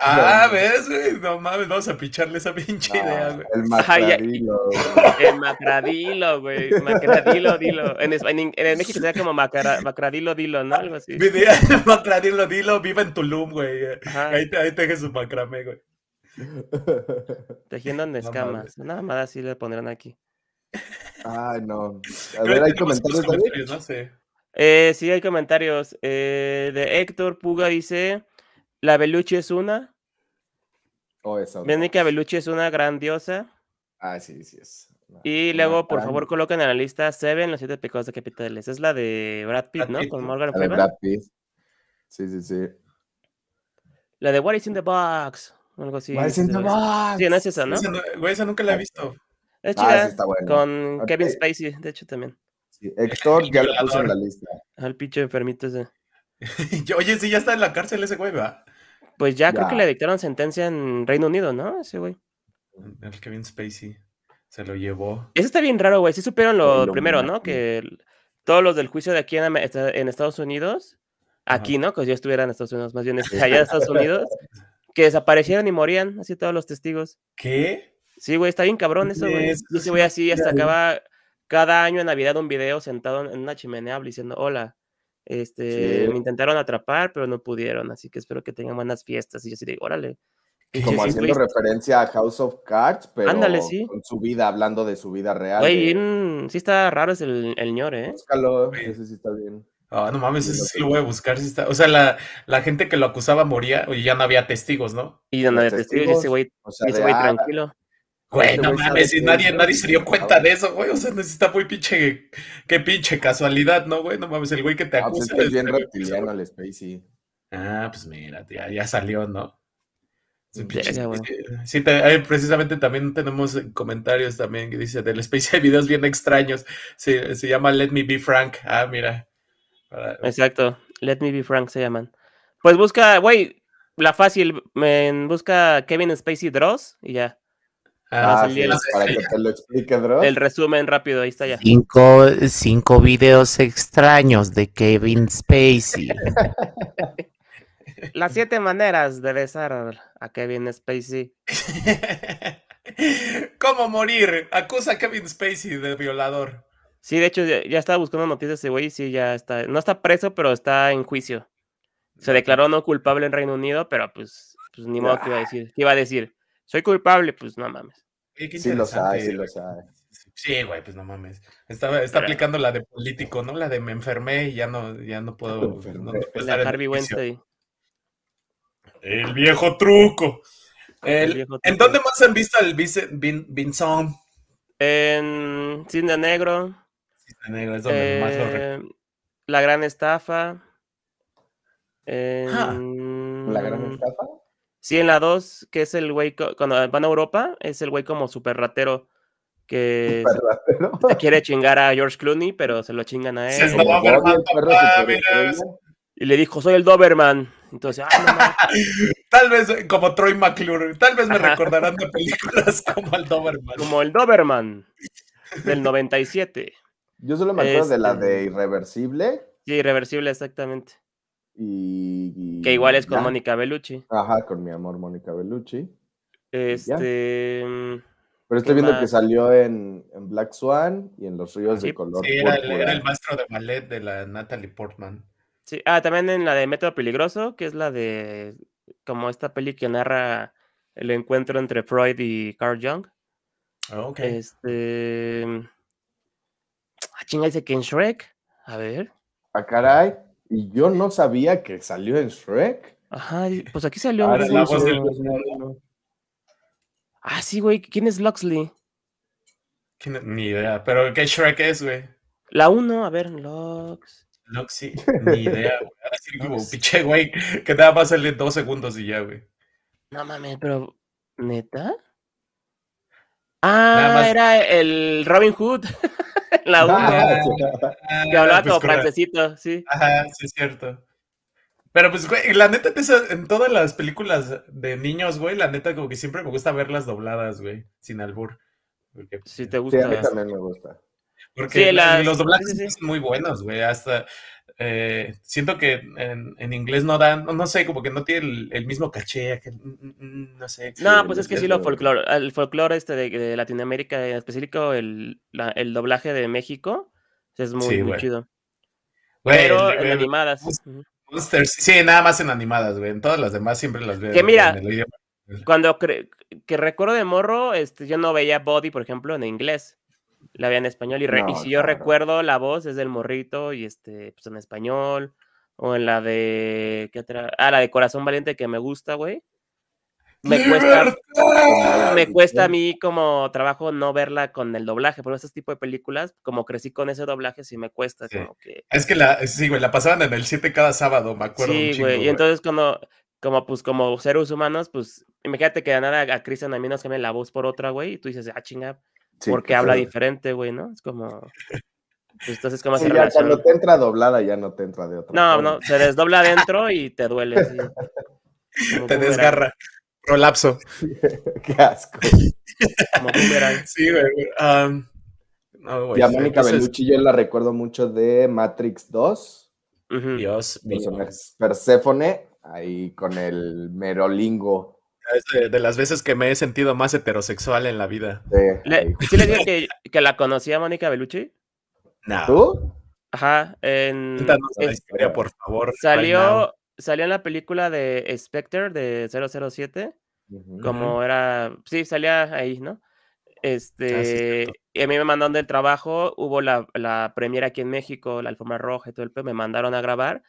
Ah, ¿ves, güey? No mames, vamos a picharle esa pinche idea, güey. El macradilo. el macradilo, güey. Macradilo, dilo. En, en, en México sería como macradilo, dilo, ¿no? Algo así. <laughs> macradilo, dilo, vive en Tulum, güey. Ahí, ahí teje su macramé, güey. <laughs> Tejiendo en escamas. Nada más así le pondrán aquí. Ay, no. A ver, ¿hay comentarios, comentarios No sé. Eh, sí, hay comentarios. Eh, de Héctor Puga dice: La Beluche es una. Oh, esa. que Beluche es una grandiosa. Ah, sí, sí es. y luego, por favor, coloquen en la lista Seven, los siete pecados de capitales. Es la de Brad Pitt, ¿no? Con Morgan Freeman. La de Brad Pitt. Sí, sí, sí. La de What is in the Box. Algo así. What is in the Box. Sí, no es esa, ¿no? güey, esa nunca la he visto. Es ah, chida. Con Kevin Spacey, de hecho, también. Sí, Héctor ya lo puso en la lista. Al pinche enfermito ese. <laughs> Oye, sí, ya está en la cárcel ese güey, ¿verdad? Pues ya, creo que le dictaron sentencia en Reino Unido, ¿no? Ese güey. El Kevin Spacey se lo llevó. Eso está bien raro, güey. Sí supieron lo, primero, ¿no? Que todos los del juicio de aquí en, Estados Unidos, aquí, ¿no? Que ya estuvieran en Estados Unidos, más bien allá en Estados <laughs> Unidos, que desaparecieron y morían, así todos los testigos. ¿Qué? Sí, güey, está bien cabrón eso, güey. Yo sí voy así hasta acaba cada año en Navidad un video sentado en una chimenea diciendo, hola, este, me intentaron atrapar, pero no pudieron, así que espero que tengan buenas fiestas. Y yo así digo, órale. <laughs> Como haciendo referencia a House of Cards, pero con su vida, hablando de su vida real. Güey, sí está raro es el, el ñor, ¿eh? Búscalo, ese sí está bien. Ah, no mames, ese sí lo voy a buscar. Si está... O sea, la, la, gente que lo acusaba moría, oye, ya no había testigos, ¿no? Y ya no había testigos, y ese güey, ese güey ah, tranquilo. Güey, este no mames, si nadie, nadie se dio cuenta de eso, güey. O sea, necesita muy pinche, qué pinche casualidad, ¿no, güey? No mames, el güey que te acusa. Ah, pues es, bien reptiliano <laughs> el Spacey. Ah, pues mira, ya, ya salió, ¿no? Sí, precisamente también tenemos comentarios también que dice del Space <laughs> hay videos bien extraños. Se, se llama Let Me Be Frank. Ah, mira. Exacto, Let Me Be Frank se llaman. Pues busca, güey, la fácil, busca Kevin Spacey Dross y ya. Ah, ah para que te lo explique, El resumen rápido, ahí está ya. Cinco, cinco videos extraños de Kevin Spacey. <laughs> Las siete maneras de besar a Kevin Spacey. <laughs> ¿Cómo morir? Acusa a Kevin Spacey de violador. Sí, de hecho, ya, estaba buscando noticias de ese güey sí, ya está. No está preso, pero está en juicio. Se declaró no culpable en Reino Unido, pero pues, pues ni modo que iba a decir. ¿Qué iba a decir? Soy culpable, pues no mames. sí lo sabe, sí lo sabe. Sí, güey, pues no mames. Está, está aplicando la de político, ¿no? La de me enfermé y ya no, ya no puedo. No, la Harvey Wednesday. El viejo truco. El, ¿En dónde más han visto el Vincent? En Cine Negro. Cine Negro es donde más lo eh, La Gran Estafa. ¿La Gran Estafa? Sí, en la 2, que es el güey, cuando van a Europa, es el güey como súper ratero que se, quiere chingar a George Clooney, pero se lo chingan a él. y le dijo, soy el Doberman. Entonces, ah, <laughs> tal vez como Troy McClure, tal vez me recordarán de películas como el Doberman. Como el Doberman del 97. Yo solo me acuerdo de la de este Irreversible. Sí, Irreversible, exactamente. Y, que igual es con Mónica Bellucci. Ajá, con mi amor Mónica Bellucci. Este. Mm, pero estoy viendo que salió en, Black Swan y en Los Ríos de Color. Sí, era el, maestro de ballet de la Natalie Portman. Sí, ah, también en la de Método Peligroso, que es la de como esta peli que narra el encuentro entre Freud y Carl Jung. Oh, ok. Este. Ah, chinga, dice que en Shrek. A ver. Ah, caray. Y yo no sabía que salió en Shrek. Ajá, pues aquí salió. Ah, la voz del... Ah, sí, güey. ¿Quién es Luxley? Ni idea. ¿Pero qué Shrek es, güey? La 1, a ver, Lux. Luxy, ni idea, güey. Ahora sí como pinche, güey, que nada más sale dos segundos y ya, güey. No mames, pero. ¿Neta? Ah, era el Robin Hood. <laughs> <laughs> la 1. Ah, que hablaba pues como francesito, sí. Ajá, sí, es cierto. Pero pues, güey, la neta, en todas las películas de niños, güey, la neta, como que siempre me gusta verlas dobladas, güey, sin albur. Porque, sí, te gusta. Sí, a mí también me gusta. Porque los doblajes son muy buenos, güey. Hasta eh, siento que en, inglés no dan, no, sé, como que no tiene el, mismo caché, que, mm, mm, no sé. No, pues es que sí lo folclore, el folclore este de, Latinoamérica, en específico el, el doblaje de México, es muy, muy chido. Pero en animadas. Sí, nada más en animadas, güey. En todas las demás siempre las veo. Que mira, cuando que recuerdo de morro, este, yo no veía Body, por ejemplo, en inglés. La veía en español. Y, si yo recuerdo la voz es del morrito y este, pues en español. O en la de. ¿qué otra? Ah, la de Corazón Valiente que me gusta, güey me cuesta, me cuesta a mí como trabajo no verla con el doblaje, pero ese tipo de películas, como crecí con ese doblaje, sí me cuesta. Como que... Es que la, sí, güey, la pasaban en el 7 cada sábado, me acuerdo. Sí, güey, y entonces cuando, como pues como seres humanos, pues imagínate que de nada a Cristian a mí nos cambien la voz por otra, güey, y tú dices, ah, chinga, porque habla diferente, güey, ¿no? Es como... <laughs> Pues, entonces, ¿cómo sí, ya cuando te entra doblada, ya no te entra de otra No, no, se desdobla <laughs> adentro y te duele, sí. te desgarra. Prolapso. <laughs> Qué asco. Como Sí, güey. y a Mónica Bellucci yo la recuerdo mucho de Matrix 2. Dios mío. Perséfone, ahí con el merolingo. Es de, las veces que me he sentido más heterosexual en la vida. Sí, le, dije que, que, la conocía Mónica Bellucci? No. ¿Tú? Ajá. En, la historia, por favor. Salió, salió en la película de Spectre de 007, como era, sí, salía ahí, ¿no? Ah, este, y a mí me mandaron del trabajo, hubo la, la premiera aquí en México, la alfombra roja y todo el pe, me mandaron a grabar,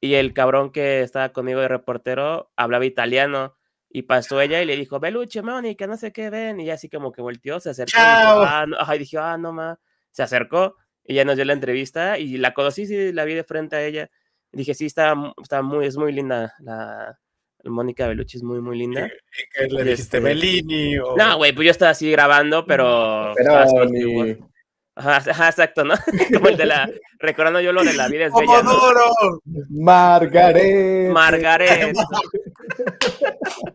y el cabrón que estaba conmigo de reportero hablaba italiano, y pasó ella y le dijo, Beluche, Mónica, no sé qué ven, y así como que volteó, se acercó, y, ah, no, y dije, ah, no, ma, se acercó, y ya nos dio la entrevista, y la conocí, sí, la vi de frente a ella, Dije, sí, está, está muy, es muy linda la, Mónica Bellucci es muy, muy linda. ¿Y qué le dijiste, este Bellini? No, güey, pues yo estaba así grabando, pero... Ajá, exacto, ¿no? <laughs> Como el de la... Recordando yo lo de la vida es bella. ¿no? Margaret. Margaret. <laughs>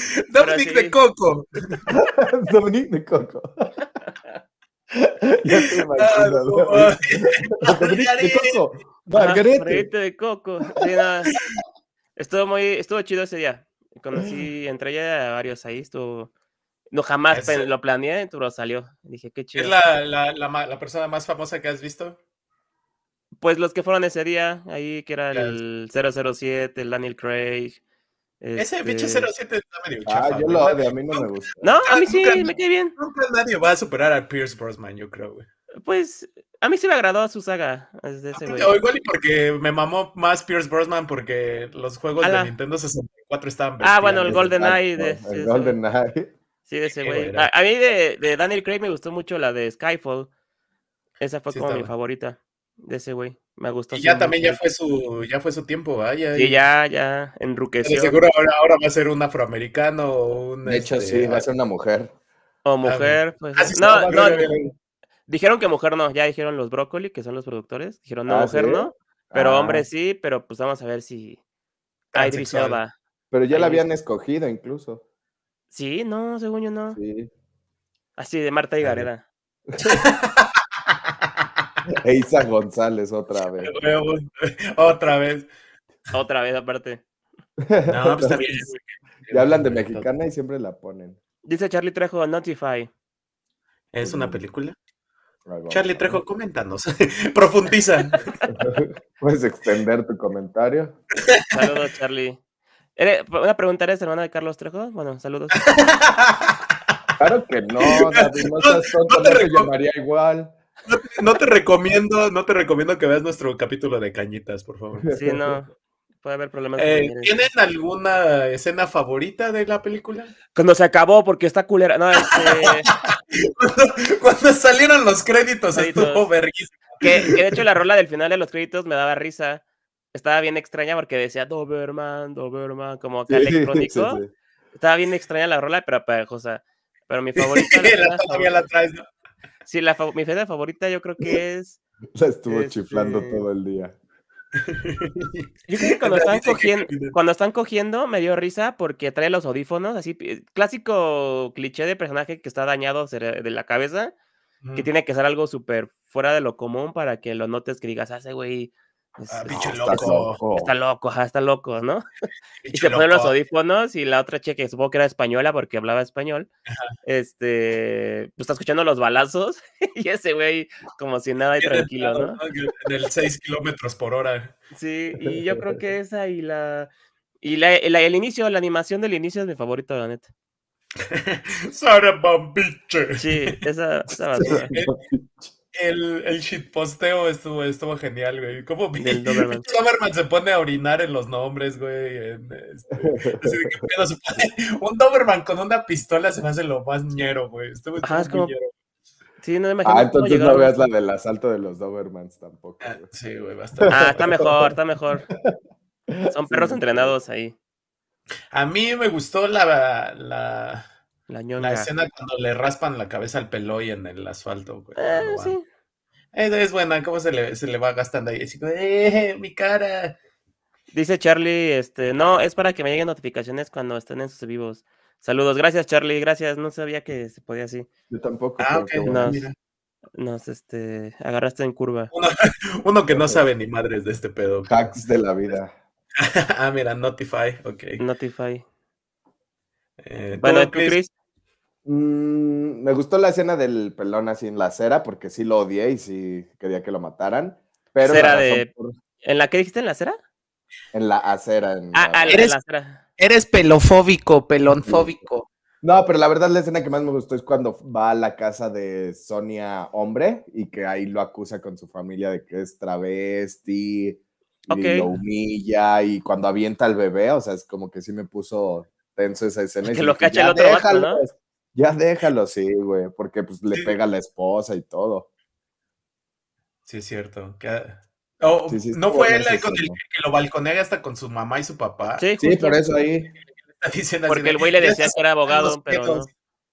<laughs> <laughs> Dominic de Coco. <laughs> Dominic de Coco. ya estoy de Coco. Margarete. de Coco. Estuvo muy, estuvo chido ese día. Conocí, <gasps> entre ya varios ahí, estuvo. No jamás lo planeé, pero salió. Dije, qué chido. ¿Es la, la, la, persona más famosa que has visto? Pues los que fueron ese día, ahí que era el 007, el Daniel Craig, Ese bicho 07 está medio chafa. Ah, yo lo odio, a mí no me gusta. No, a mí sí, me quedé bien. Nunca nadie va a superar a Pierce Brosnan, yo creo, güey. Pues a mí sí me agradó su saga. ese O igual y porque me mamó más Pierce Brosnan porque los juegos de Nintendo 64 estaban Ah, bueno, el Golden Eye. De, el Golden Eye. Sí, de ese güey. A, mí de, de, Daniel Craig me gustó mucho la de Skyfall. Esa fue como mi favorita de ese güey. Me gustó. Y ya también ya fue su, ya fue su tiempo, vaya. Sí, ya, ya enruqueció. seguro ahora, ahora, va a ser un afroamericano o un. De hecho, este, sí, va a ser una mujer. O mujer, pues. no, no, dijeron que mujer no, ya dijeron los brócoli, que son los productores. Dijeron no, ah, mujer no, pero hombre ah. sí, pero pues vamos a ver si. Idris Elba. Pero ya la habían escogido incluso. Sí, no, según yo no. Sí. Así de Marta y Gareda. <laughs> Eisa González otra vez. otra vez. Otra vez aparte. No, pues está bien. Ya hablan de mexicana y siempre la ponen. Dice Charlie Trejo, Notify. ¿Es una película? Charlie Trejo, coméntanos. <laughs> Profundiza. <laughs> Puedes extender tu comentario. Saludos, Charlie. ¿Una pregunta eres hermana de Carlos Trejo? Bueno, saludos. Claro que no, David, no seas <laughs> tonto, no, te llamaría igual. No, te recomiendo, no te recomiendo que veas nuestro capítulo de cañitas, por favor. Sí, no. Puede haber problemas. Eh, ¿Tienen alguna escena favorita de la película? Cuando se acabó, porque está culera. No, este... <laughs> cuando, salieron los créditos, estuvo verguísimo. Que, de hecho la rola del final de los créditos me daba risa. Estaba bien extraña porque decía Doberman, Doberman, como acá electrónico. Estaba bien extraña la rola, pero pegajosa. Pero mi <laughs> favorita. la, todavía la traes, ¿no? Sí, la mi escena favorita yo creo que <laughs> es. La estuvo chiflando este todo el día. <laughs> Yo creo que cuando están cogiendo, cuando están cogiendo me dio risa porque trae los audífonos, así clásico cliché de personaje que está dañado de la cabeza, que tiene que ser algo súper fuera de lo común para que lo notes que digas, ah, ese güey Ah, pinche loco. Está loco, está loco, ¿no? <laughs> y se ponen los audífonos y la otra chica que supongo que era española porque hablaba español, este, pues está escuchando los balazos <laughs> y ese güey como si nada y tranquilo, ¿no? En el 6 kilómetros por hora. Sí, y yo creo que <laughs> esa y la, y la, el inicio, la animación del inicio es mi favorito, la neta. Sara Bambiche. Sí, esa, esa el, el shitposteo estuvo, estuvo genial, güey. ¿Cómo Del Doberman. <laughs> Doberman se pone a orinar en los nombres, güey. Este, <laughs> un Doberman con una pistola se me hace lo más ñero, güey. Estuvo, Ajá, es como... Sí, no me imagino. Ah, entonces no veas la del asalto de los Dobermans tampoco. Ah, sí, güey, bastante. Ah, está mejor, está mejor. <laughs> Son perros entrenados ahí. A mí me gustó la, la, la, escena cuando le raspan la cabeza al peloy en el asfalto, güey. Eh, sí. Es, buena, cómo se le, se le va gastando ahí. Así ¡eh, mi cara! Dice Charlie, este, no, es para que me lleguen notificaciones cuando estén en sus vivos. Saludos, gracias Charlie, gracias. No sabía que se podía así. Yo tampoco. Ah, ok, nos, nos, este, agarraste en curva. Uno, <laughs> que no sabe ni madres de este pedo. Hacks de la vida. <laughs> ah, mira, Notify, ok. Notify. Eh, bueno, ¿tú, Chris? Mm, me gustó la escena del pelón así en la acera, porque sí lo odié y sí quería que lo mataran. Pero de... ¿En la que dijiste en la acera? En la acera. En ah, ah eres, eres pelofóbico, pelonfóbico. No, pero la verdad la escena que más me gustó es cuando va a la casa de Sonia hombre y que ahí lo acusa con su familia de que es travesti y lo humilla y cuando avienta al bebé, o sea, es como que sí me puso tenso esa escena. Que lo cacha el otro vato, ¿no? Ya déjalo, sí, güey, porque pues le pega a la esposa y todo. Sí, es cierto. Oh, ¿No fue él con el que lo balconea hasta con su mamá y su papá? Sí, por eso ahí. <laughs> Porque el güey le decía que era abogado, pero no.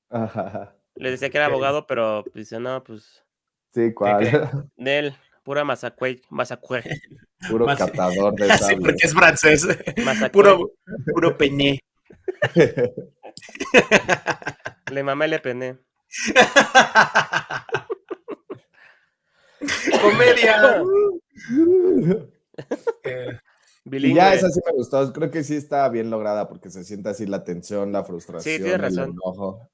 Ajá. Le decía que era abogado, pero dice, no, pues. Sí, ¿cuál? <laughs> De él, pura masacue, masacue. <laughs> Puro catador de sable. Sí, porque es francés. Puro, puro peñé. Le mamé le pené. Comedia. eh, ya esa sí me gustó. Creo que sí está bien lograda porque se siente así la tensión, la frustración, sí, el enojo.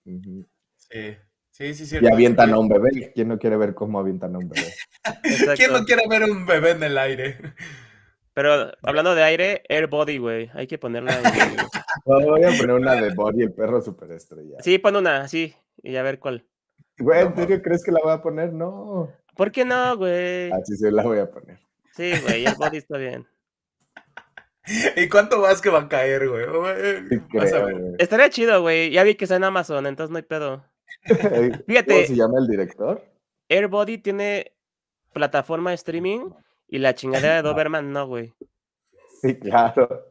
Sí. Sí, sí, Y avientan a un bebé. ¿Quién no quiere ver cómo avientan a un bebé? <laughs> ¿Quién no quiere ver un bebé en el aire? Pero hablando de aire, Air Body, güey. Hay que ponerla. En... <laughs> voy a poner una de Body, el perro superestrella. Sí, pon una, sí. Y a ver cuál. Güey, ¿en serio crees que la voy a poner? No. ¿Por qué no, güey? Así sí la voy a poner. Sí, güey, Air Body está bien. <laughs> ¿Y cuánto más que va a caer, güey? Estaría chido, güey. Ya vi que está en Amazon, entonces no hay pedo. <laughs> Fíjate. ¿Cómo se llama el director? Airbody tiene plataforma de streaming y la chingadera de <laughs> Doberman no, güey. Sí, claro.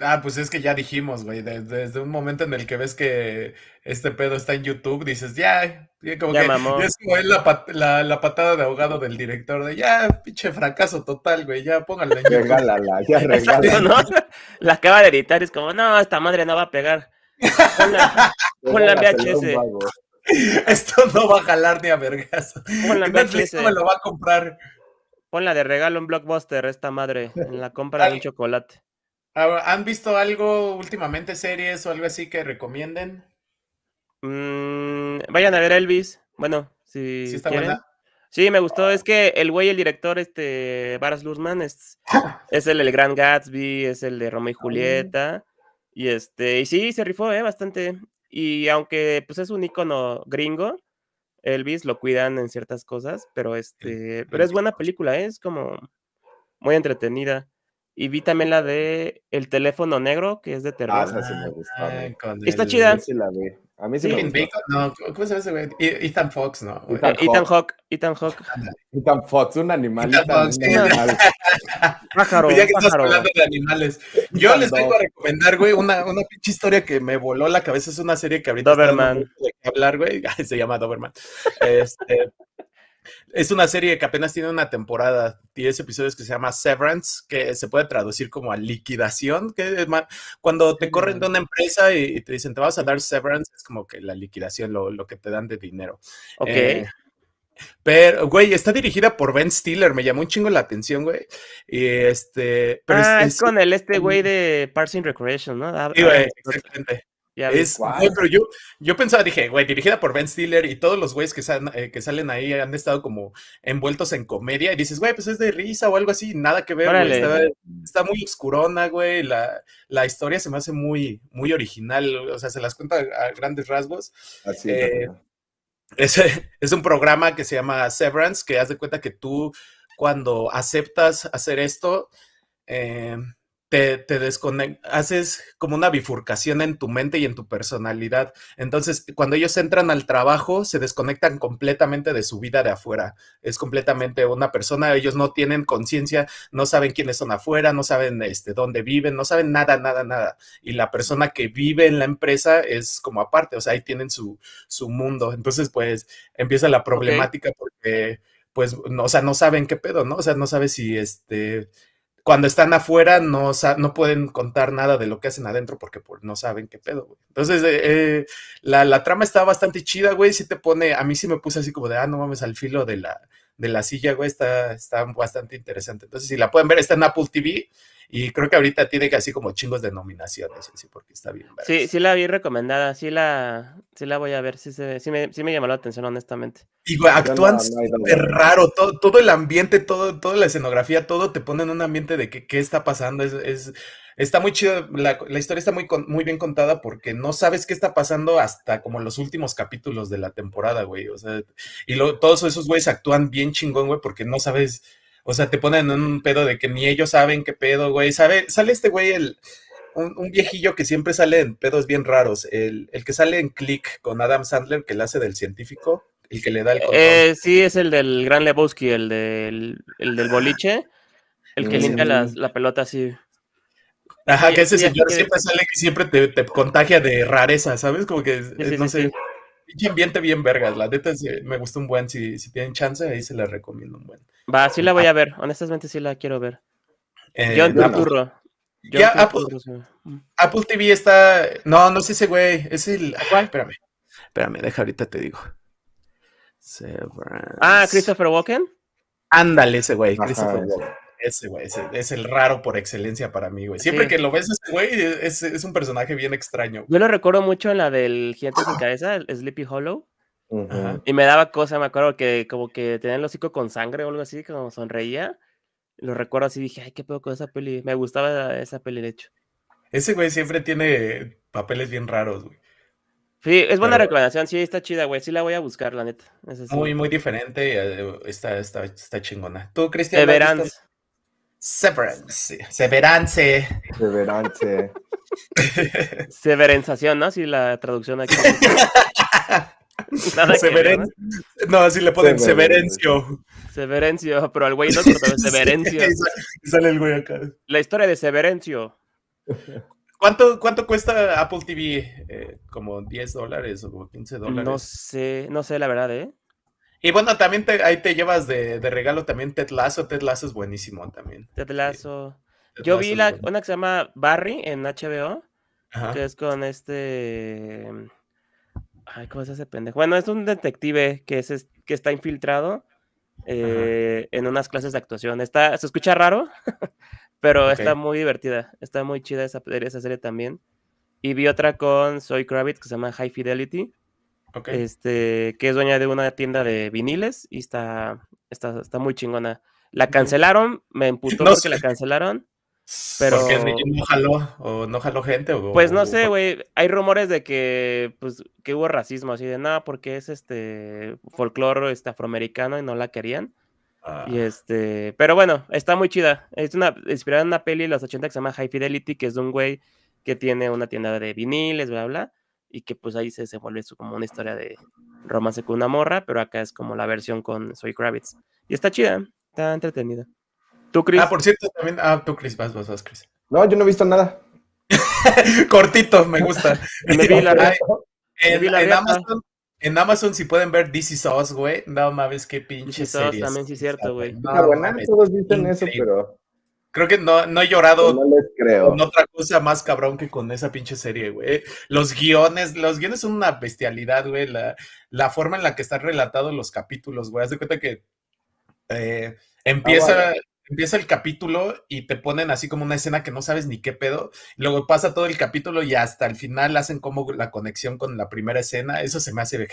Ah, pues es que ya dijimos, güey, desde, un momento en el que ves que este pedo está en YouTube, dices, ya, como que es como la, la, patada de ahogado del director, de ya, pinche fracaso total, güey, ya póngale en Regálala, ya <laughs> regálala. ¿no? <laughs> La acaba de editar y es como, no, esta madre no va a pegar. Ponla, VHS. Esto no va a jalar ni a vergas. Netflix no me lo va a comprar. Ponla de regalo en Blockbuster, esta madre, en la compra de un chocolate. ¿Han visto algo últimamente, series o algo así que recomienden? Mm, vayan a ver Elvis. Bueno, si ¿Sí está Buena? Sí, me gustó. Es que el güey, el director, este, Baras Luzman, es, <laughs> es el del Gran Gatsby, es el de Romeo y ah. Julieta. Y este, y sí, se rifó, eh, bastante. Y aunque pues es un icono gringo, Elvis lo cuidan en ciertas cosas, pero este, pero es buena película, ¿eh? es como muy entretenida. Y vi también la de El teléfono negro, que es de terror. Ah, esa sí me gustó. Está chida. A mí sí, me gustó. No, ¿cómo se llama ese güey? Ethan Fox, ¿no? Ethan, Ethan Hawk. Ethan Hawk. Ethan Fox, un animal. <laughs> pájaro, ya que estás hablando de animales. Yo les vengo a recomendar, güey, una, una pinche historia que me voló la cabeza. Es una serie que ahorita Doberman. hablar, güey. <laughs> Se llama Doberman. Este, es una serie que apenas tiene una temporada, 10 episodios que se llama Severance, que se puede traducir como a liquidación, que cuando te corren de una empresa y, te dicen te vas a dar severance, es como que la liquidación, lo, que te dan de dinero. Ok. Eh, pero, güey, está dirigida por Ben Stiller, me llamó un chingo la atención, güey. Y este. ah, es, con el este güey de Parsing Recreation, ¿no? Sí, güey, exactamente es, pero yo, yo pensaba, dije, güey, dirigida por Ben Stiller y todos los güeyes que, eh, que salen ahí han estado como envueltos en comedia y dices, güey, pues es de risa o algo así, nada que ver, güey, está, muy oscurona, güey, la, la, historia se me hace muy, muy original, o sea, se las cuenta a grandes rasgos. Así eh, es, <laughs> es un programa que se llama Severance, que haz de cuenta que tú cuando aceptas hacer esto, eh, te, te desconectas, haces como una bifurcación en tu mente y en tu personalidad. Entonces, cuando ellos entran al trabajo, se desconectan completamente de su vida de afuera. Es completamente una persona, ellos no tienen conciencia, no saben quiénes son afuera, no saben este, dónde viven, no saben nada, nada, nada. Y la persona que vive en la empresa es como aparte, o sea, ahí tienen su, su mundo. Entonces, pues empieza la problemática porque, pues, no, o sea, no saben qué pedo, ¿no? O sea, no sabes si este cuando están afuera no, no pueden contar nada de lo que hacen adentro porque pues, no saben qué pedo, güey. Entonces, eh, eh, la, la, trama está bastante chida, güey. Si te pone, a mí sí me puse así como de, ah, no mames, al filo de la, de la silla, güey, está, está bastante interesante. Entonces, si la pueden ver, está en Apple TV. Y creo que ahorita tiene casi como chingos de nominaciones, así, porque está bien. Sí, sí la vi recomendada, sí la, sí la voy a ver, sí, sí, me, sí me llamó la atención, honestamente. Y actúan súper raro, todo, todo el ambiente, todo, toda la escenografía, todo te pone en un ambiente de que, qué está pasando, es, es está muy chido, la, la, historia está muy, muy bien contada porque no sabes qué está pasando hasta como los últimos capítulos de la temporada, güey, o sea, y lo, todos esos güeyes actúan bien chingón, güey, porque no sabes o sea, te ponen en un pedo de que ni ellos saben qué pedo, güey. ¿Sabe? Sale este güey, el, un, viejillo que siempre sale en pedos bien raros. El, que sale en Click con Adam Sandler, que le hace del científico, el que le da el control. Eh, sí, es el del Gran Lebowski, el del, el del boliche, el que limpia la, pelota así. Ajá, que ese señor siempre sale que siempre te, contagia de rareza, ¿sabes? Como que, no sé, pinche ambiente bien vergas. La neta me gusta un buen. Si, si tienen chance, ahí se la recomiendo un buen. Va, sí la voy a ver. Honestamente, sí la quiero ver. Eh, John Turturro. Ya, Apple. Apple, TV está. No, no sé ese güey. Es el. ¿Cuál? Espérame. Espérame, deja ahorita te digo. Ah, Christopher Walken. Ándale, ese güey. Christopher Walken. Ese güey, es el raro por excelencia para mí, güey. Siempre que lo ves, ese güey es, es, un personaje bien extraño. Yo lo recuerdo mucho en la del Gigante sin cabeza, el Sleepy Hollow. Y me daba cosa, me acuerdo que como que tenía el hocico con sangre o algo así, como sonreía. Lo recuerdo así, dije, ay, qué pedo con esa peli. Me gustaba esa peli, de hecho. Ese güey siempre tiene papeles bien raros, güey. Sí, es buena recomendación, sí, está chida, güey. Sí la voy a buscar, la neta. Muy, muy diferente. Eh, está, está, está chingona. ¿Tú, Cristian? Severance. Severance. Severance. Severance. <laughs> Severenzación, ¿no? Sí, la traducción aquí. <laughs> Nada Severen... ¿no? así le ponen Severencio. Severencio, pero al güey no, pero Severencio. sale el güey acá. La historia de Severencio. ¿Cuánto, ¿Cuánto cuesta Apple TV? Eh, ¿Como 10 dólares o como 15 dólares? No sé, no sé la verdad, ¿eh? Y bueno, también ahí te llevas de, regalo también Ted Lasso. Ted Lasso es buenísimo también. Ted Lasso. Yo vi la, una que se llama Barry en HBO, que es con este... Ay, ¿cómo se hace pendejo? Bueno, es un detective que, es, que está infiltrado eh, en unas clases de actuación. Está, se escucha raro, <laughs> Pero está muy divertida, está muy chida esa, esa serie también. Y vi otra con Soy Kravitz que se llama High Fidelity. Este, que es dueña de una tienda de viniles y está, está, está muy chingona. La cancelaron, me <laughs> emputó porque la cancelaron. Pero... Porque no jaló, o no jaló gente. O, pues no sé, güey. Hay rumores de que, pues, que hubo racismo, así de nada, porque es este folclore este, afroamericano y no la querían. Y ah. este, pero bueno, está muy chida. Es una inspirada en una peli de los 80 que se llama High Fidelity, que es de un güey que tiene una tienda de viniles, bla, bla, y que pues ahí se desenvuelve como una historia de romance con una morra, pero acá es como la versión con Soy Kravitz. Y está chida, está entretenida. ¿Tú, Chris? Ah, por cierto, también, ah, tú, Chris, vas, vas, vas, Chris. No, yo no he visto nada. <laughs> Cortito, me gusta. <laughs> me vi la, en Amazon, en Amazon, si pueden ver This Is Us, güey, no mames, qué pinche serie. también, sí, es cierto, güey. No, todos dicen eso, pero. Creo que no, no he llorado no les creo. con otra cosa más cabrón que con esa pinche serie, güey. Los guiones, los guiones son una bestialidad, güey. La, la forma en la que están relatados los capítulos, güey. Haz de cuenta que eh, empieza, ah, empieza el capítulo y te ponen así como una escena que no sabes ni qué pedo. Luego pasa todo el capítulo y hasta el final hacen como la conexión con la primera escena. Eso se me hace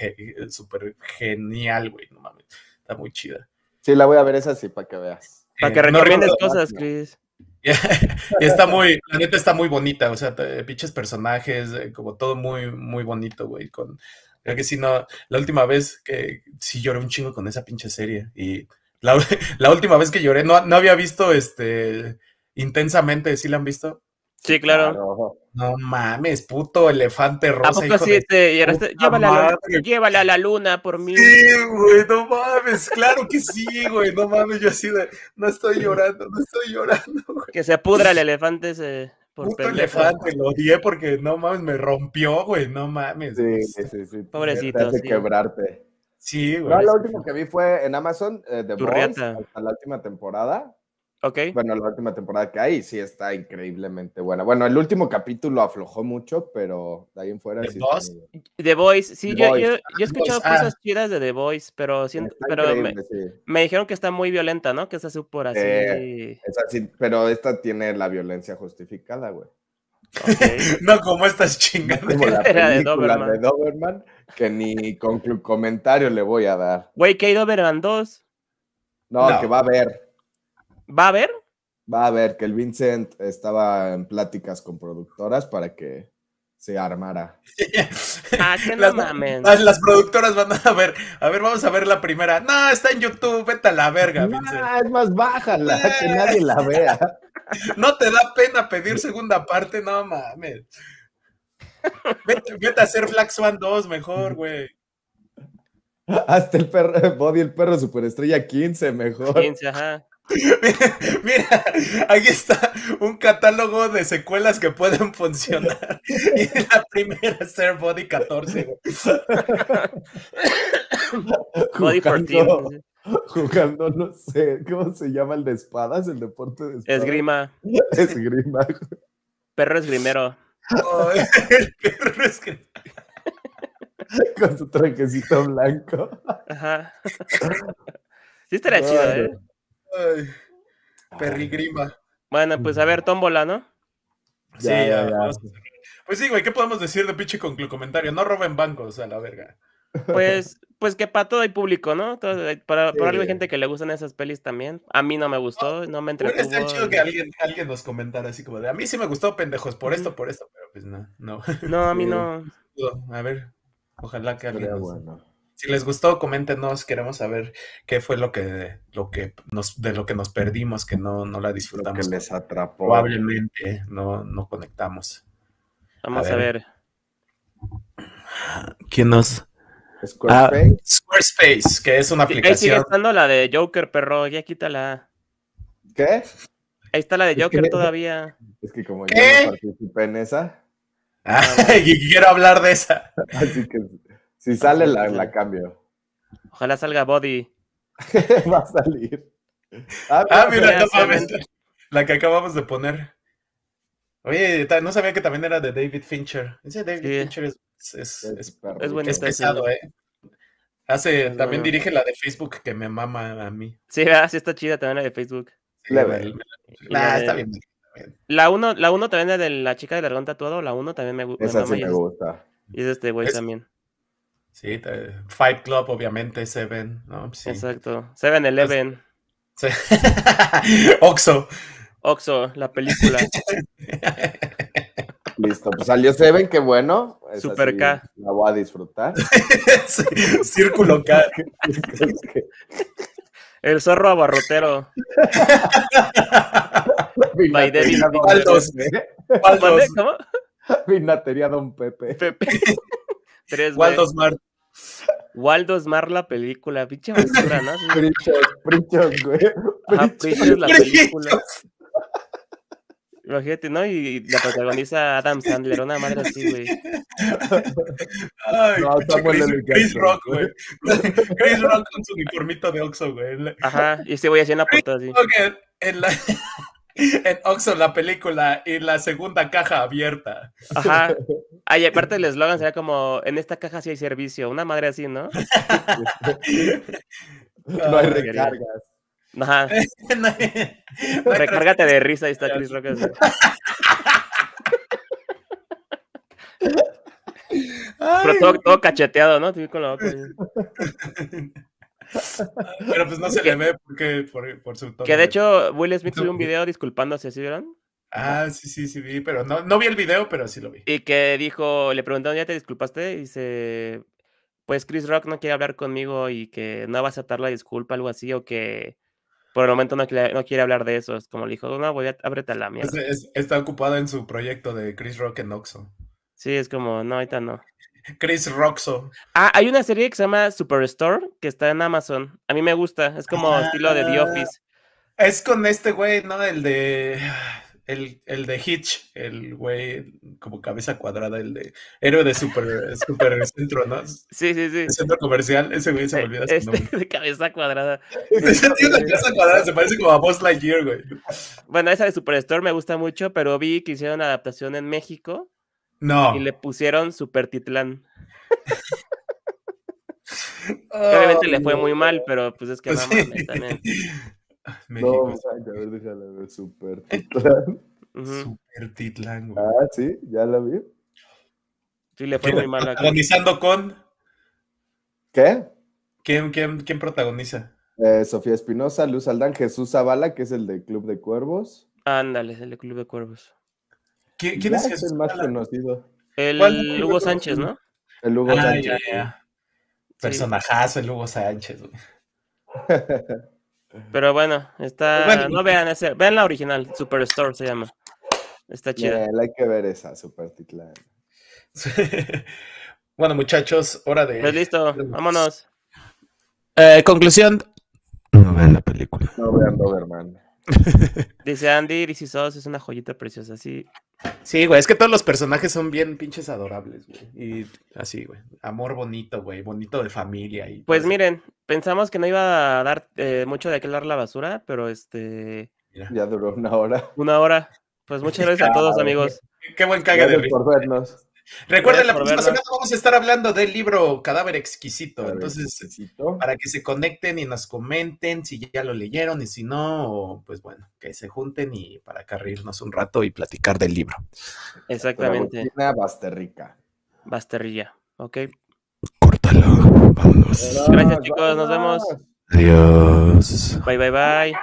súper genial, güey. No mames. Está muy chida. Sí, la voy a ver esa sí, para que veas. Para que eh, recomiendes cosas, Chris. <laughs> está muy, la neta está muy bonita, o sea, pinches personajes, eh, como todo muy, muy bonito, güey. Con, creo que si no, la última vez que sí lloré un chingo con esa pinche serie y la, <laughs> última vez que lloré, no, había visto este intensamente, ¿sí la han visto? Sí, claro. No mames, puto elefante rosa. ¿A poco sí te llévala, a la luna por mí. Sí, güey, no mames, claro que sí, güey, no mames, yo así de, no estoy llorando, no estoy llorando, güey. Que se pudra el elefante ese. Por puto elefante, lo odié porque no mames, me rompió, güey, no mames. Sí, sí, sí. Pobrecito. Te quebrarte. Sí, güey. No, lo último que vi fue en Amazon, de eh, The Boys, hasta la última temporada. Ok. Bueno, la última temporada que hay sí está increíblemente buena. Bueno, el último capítulo aflojó mucho, pero de ahí en fuera ¿The sí. Boys? The Boys, sí, yo, Yo, he escuchado cosas chidas de The Boys, pero, siento, pero me, dijeron que está muy violenta, ¿no? Que está súper así. Eh, es así. Pero esta tiene la violencia justificada, güey. <laughs> no como estas chingadas. Como la <laughs> película de Doberman. que ni con comentario le voy a dar. Güey, que hay Doberman 2. No, que va a haber. ¿Va a haber? Va a haber, que el Vincent estaba en pláticas con productoras para que se armara. <laughs> ah, que no las, mames. Las, productoras van a ver, a ver, vamos a ver la primera. No, está en YouTube, vete a la verga, Vincent. es más bájala, que nadie la vea. <laughs> ¿No te da pena pedir segunda parte? No mames. Vete, a hacer Black Swan 2 mejor, güey. Hasta el perro, Body, el perro superestrella 15 mejor. 15, ajá. Mira, aquí está un catálogo de secuelas que pueden funcionar. Y la primera es Ser Body 14. Body 14 jugando, no sé, ¿cómo se llama el de espadas? El deporte de espadas. Esgrima. Esgrima. Perro esgrimero. el perro esgrimero. Con su trajecito blanco. Ajá. Sí estaría chido, ¿eh? Perrigrima. Bueno, pues a ver, tómbola, ¿no? Sí, ya, ya. Pues sí, güey, ¿qué podemos decir de pinche con comentario? No roben bancos a la verga. Pues, pues que para todo hay público, ¿no? para, por algo hay gente que le gustan esas pelis también. A mí no me gustó, no me entretuvo. Está chido que alguien, alguien nos comentara así como de, a mí sí me gustó, pendejos, por esto, por esto, pero pues no, no. No, a mí <laughs> no. A ver, ojalá que alguien nos... Si les gustó, coméntenos, queremos saber qué fue lo que, lo que nos, de lo que nos perdimos, que no, no la disfrutamos. que les atrapó. Probablemente no, no conectamos. Vamos a ver. ¿Quién nos...? Squarespace. Ah, Squarespace, que es una aplicación. Ahí sigue estando la de Joker, perro, ya quítala. ¿Qué? Ahí está la de Joker todavía. Es que como yo no participé en esa. Ah, <laughs> y quiero hablar de esa. Así que si sale, la, la cambio. Ojalá salga Body. <laughs> Va a salir. Ah, ah mira, la que acabamos de poner. Oye, no sabía que también era de David Fincher. Ese David Fincher es, es, es, es, pesado, ¿eh? Hace, también dirige la de Facebook que me mama a mí. Sí, ah, sí está chida también la de Facebook. la, está bien. La 1 la uno también es de la chica de dragón tatuado, la 1 también me, gusta. Esa sí me gusta. Y es de este güey también. Sí, Fight Club, obviamente, Seven, ¿no? Exacto. Seven Eleven. Sí. <laughs> Oxo. Oxo, la película. <laughs> Listo, pues salió Seven, qué bueno. Super K. La voy a disfrutar. <laughs> Círculo K. El zorro abarrotero. By David Waldos. ¿Cómo? Vinatería Don Pepe. Pepe. Waldos Mar. Waldos Mar la película, pinche basura, ¿no? <laughs> Prichos, Prichos, güey. Ajá, Prichos la película. Imagínate, ¿no? Y la protagoniza Adam Sandler, una madre así, güey. Ay, no, Chris, Chris, Rock, güey. Chris Rock con su uniformito de Oxxo, güey. Ajá, y este güey haciendo una portada así. En la, en Oxxo la película y la segunda caja abierta. Ajá. Ay, aparte el eslogan sería como, en esta caja sí hay servicio, una madre así, ¿no? <laughs> no hay recargas. Ajá. <laughs> Recárgate de risa, ahí está Chris Rock. <laughs> Pero todo, todo, cacheteado, ¿no? Con la boca. <laughs> Pero pues no se le ve porque, por, por su tono. Que de hecho Will Smith subió un video disculpándose, ¿sí vieron? Ah, sí, sí, sí vi, pero no, no vi el video, pero sí lo vi. Y que dijo, le preguntaron, ¿ya te disculpaste? Y dice, pues Chris Rock no quiere hablar conmigo y que no va a aceptar la disculpa, algo así, o que por el momento no quiere, no quiere hablar de eso. Es como le dijo, no, voy a ábrete la mierda. está ocupado en su proyecto de Chris Rock en Oxo. Sí, es como, no, ahorita no. Chris Roxo. Ah, hay una serie que se llama Superstore que está en Amazon. A mí me gusta, es como estilo de The ah, Office. Es con este güey, ¿no? El de. El, el de Hitch, el güey como cabeza cuadrada, el de héroe de super, <laughs> super centro, ¿no? Sí, sí, sí. centro comercial, ese güey se me olvida. Este <laughs> de cabeza cuadrada. <laughs> Ese tío de cabeza cuadrada se parece como a Boss Lightyear, güey. Bueno, esa de Superstore me gusta mucho, pero vi que hicieron adaptación en México no. Y le pusieron Super Titlán. <laughs> Obviamente le fue muy mal, pero pues es que <laughs> no mames también. <laughs> México. No, a ver, déjala ver Super Titlán. Super Titlán, güey. Ah, sí, ya la vi. Sí, le fue muy mal. ¿Protagonizando con? ¿Qué? ¿Quién, quién, quién protagoniza? Eh, Sofía Espinosa, Luz Aldán, Jesús Zavala, que es el de Club de Cuervos. Ándale, el de Club de Cuervos. ¿Quién, es, el más conocido? El Hugo Sánchez, ¿no? El Hugo ah, Sánchez. Personajazo el Hugo Sánchez. <laughs> Pero bueno, está. no vean ese, vean la original, Superstore se llama. Está chida. hay que ver esa, Super titla. <laughs> bueno, muchachos, hora de. Pues listo, vámonos. Eh, conclusión. No vean la película. No vean Doberman. <laughs> Dice Andy, DC Sos es una joyita preciosa, sí. Sí, güey, es que todos los personajes son bien pinches adorables, güey. Y así, güey. Amor bonito, güey, bonito de familia. Y pues miren, pensamos que no iba a dar eh, mucho de qué hablar la basura, pero este... Ya duró una hora. Una hora. Pues muchas gracias a todos, amigos. Qué, buen caga de por vernos. Recuerden, la próxima semana vamos a estar hablando del libro Cadáver Exquisito. Entonces, para que se conecten y nos comenten si ya lo leyeron y si no, pues bueno, que se junten y para carrirnos un rato y platicar del libro. Exactamente. Basterrica. Basterrilla, ok. Disfrútalo. Vámonos. Gracias, chicos. Nos vemos. Adiós. Bye, bye, bye.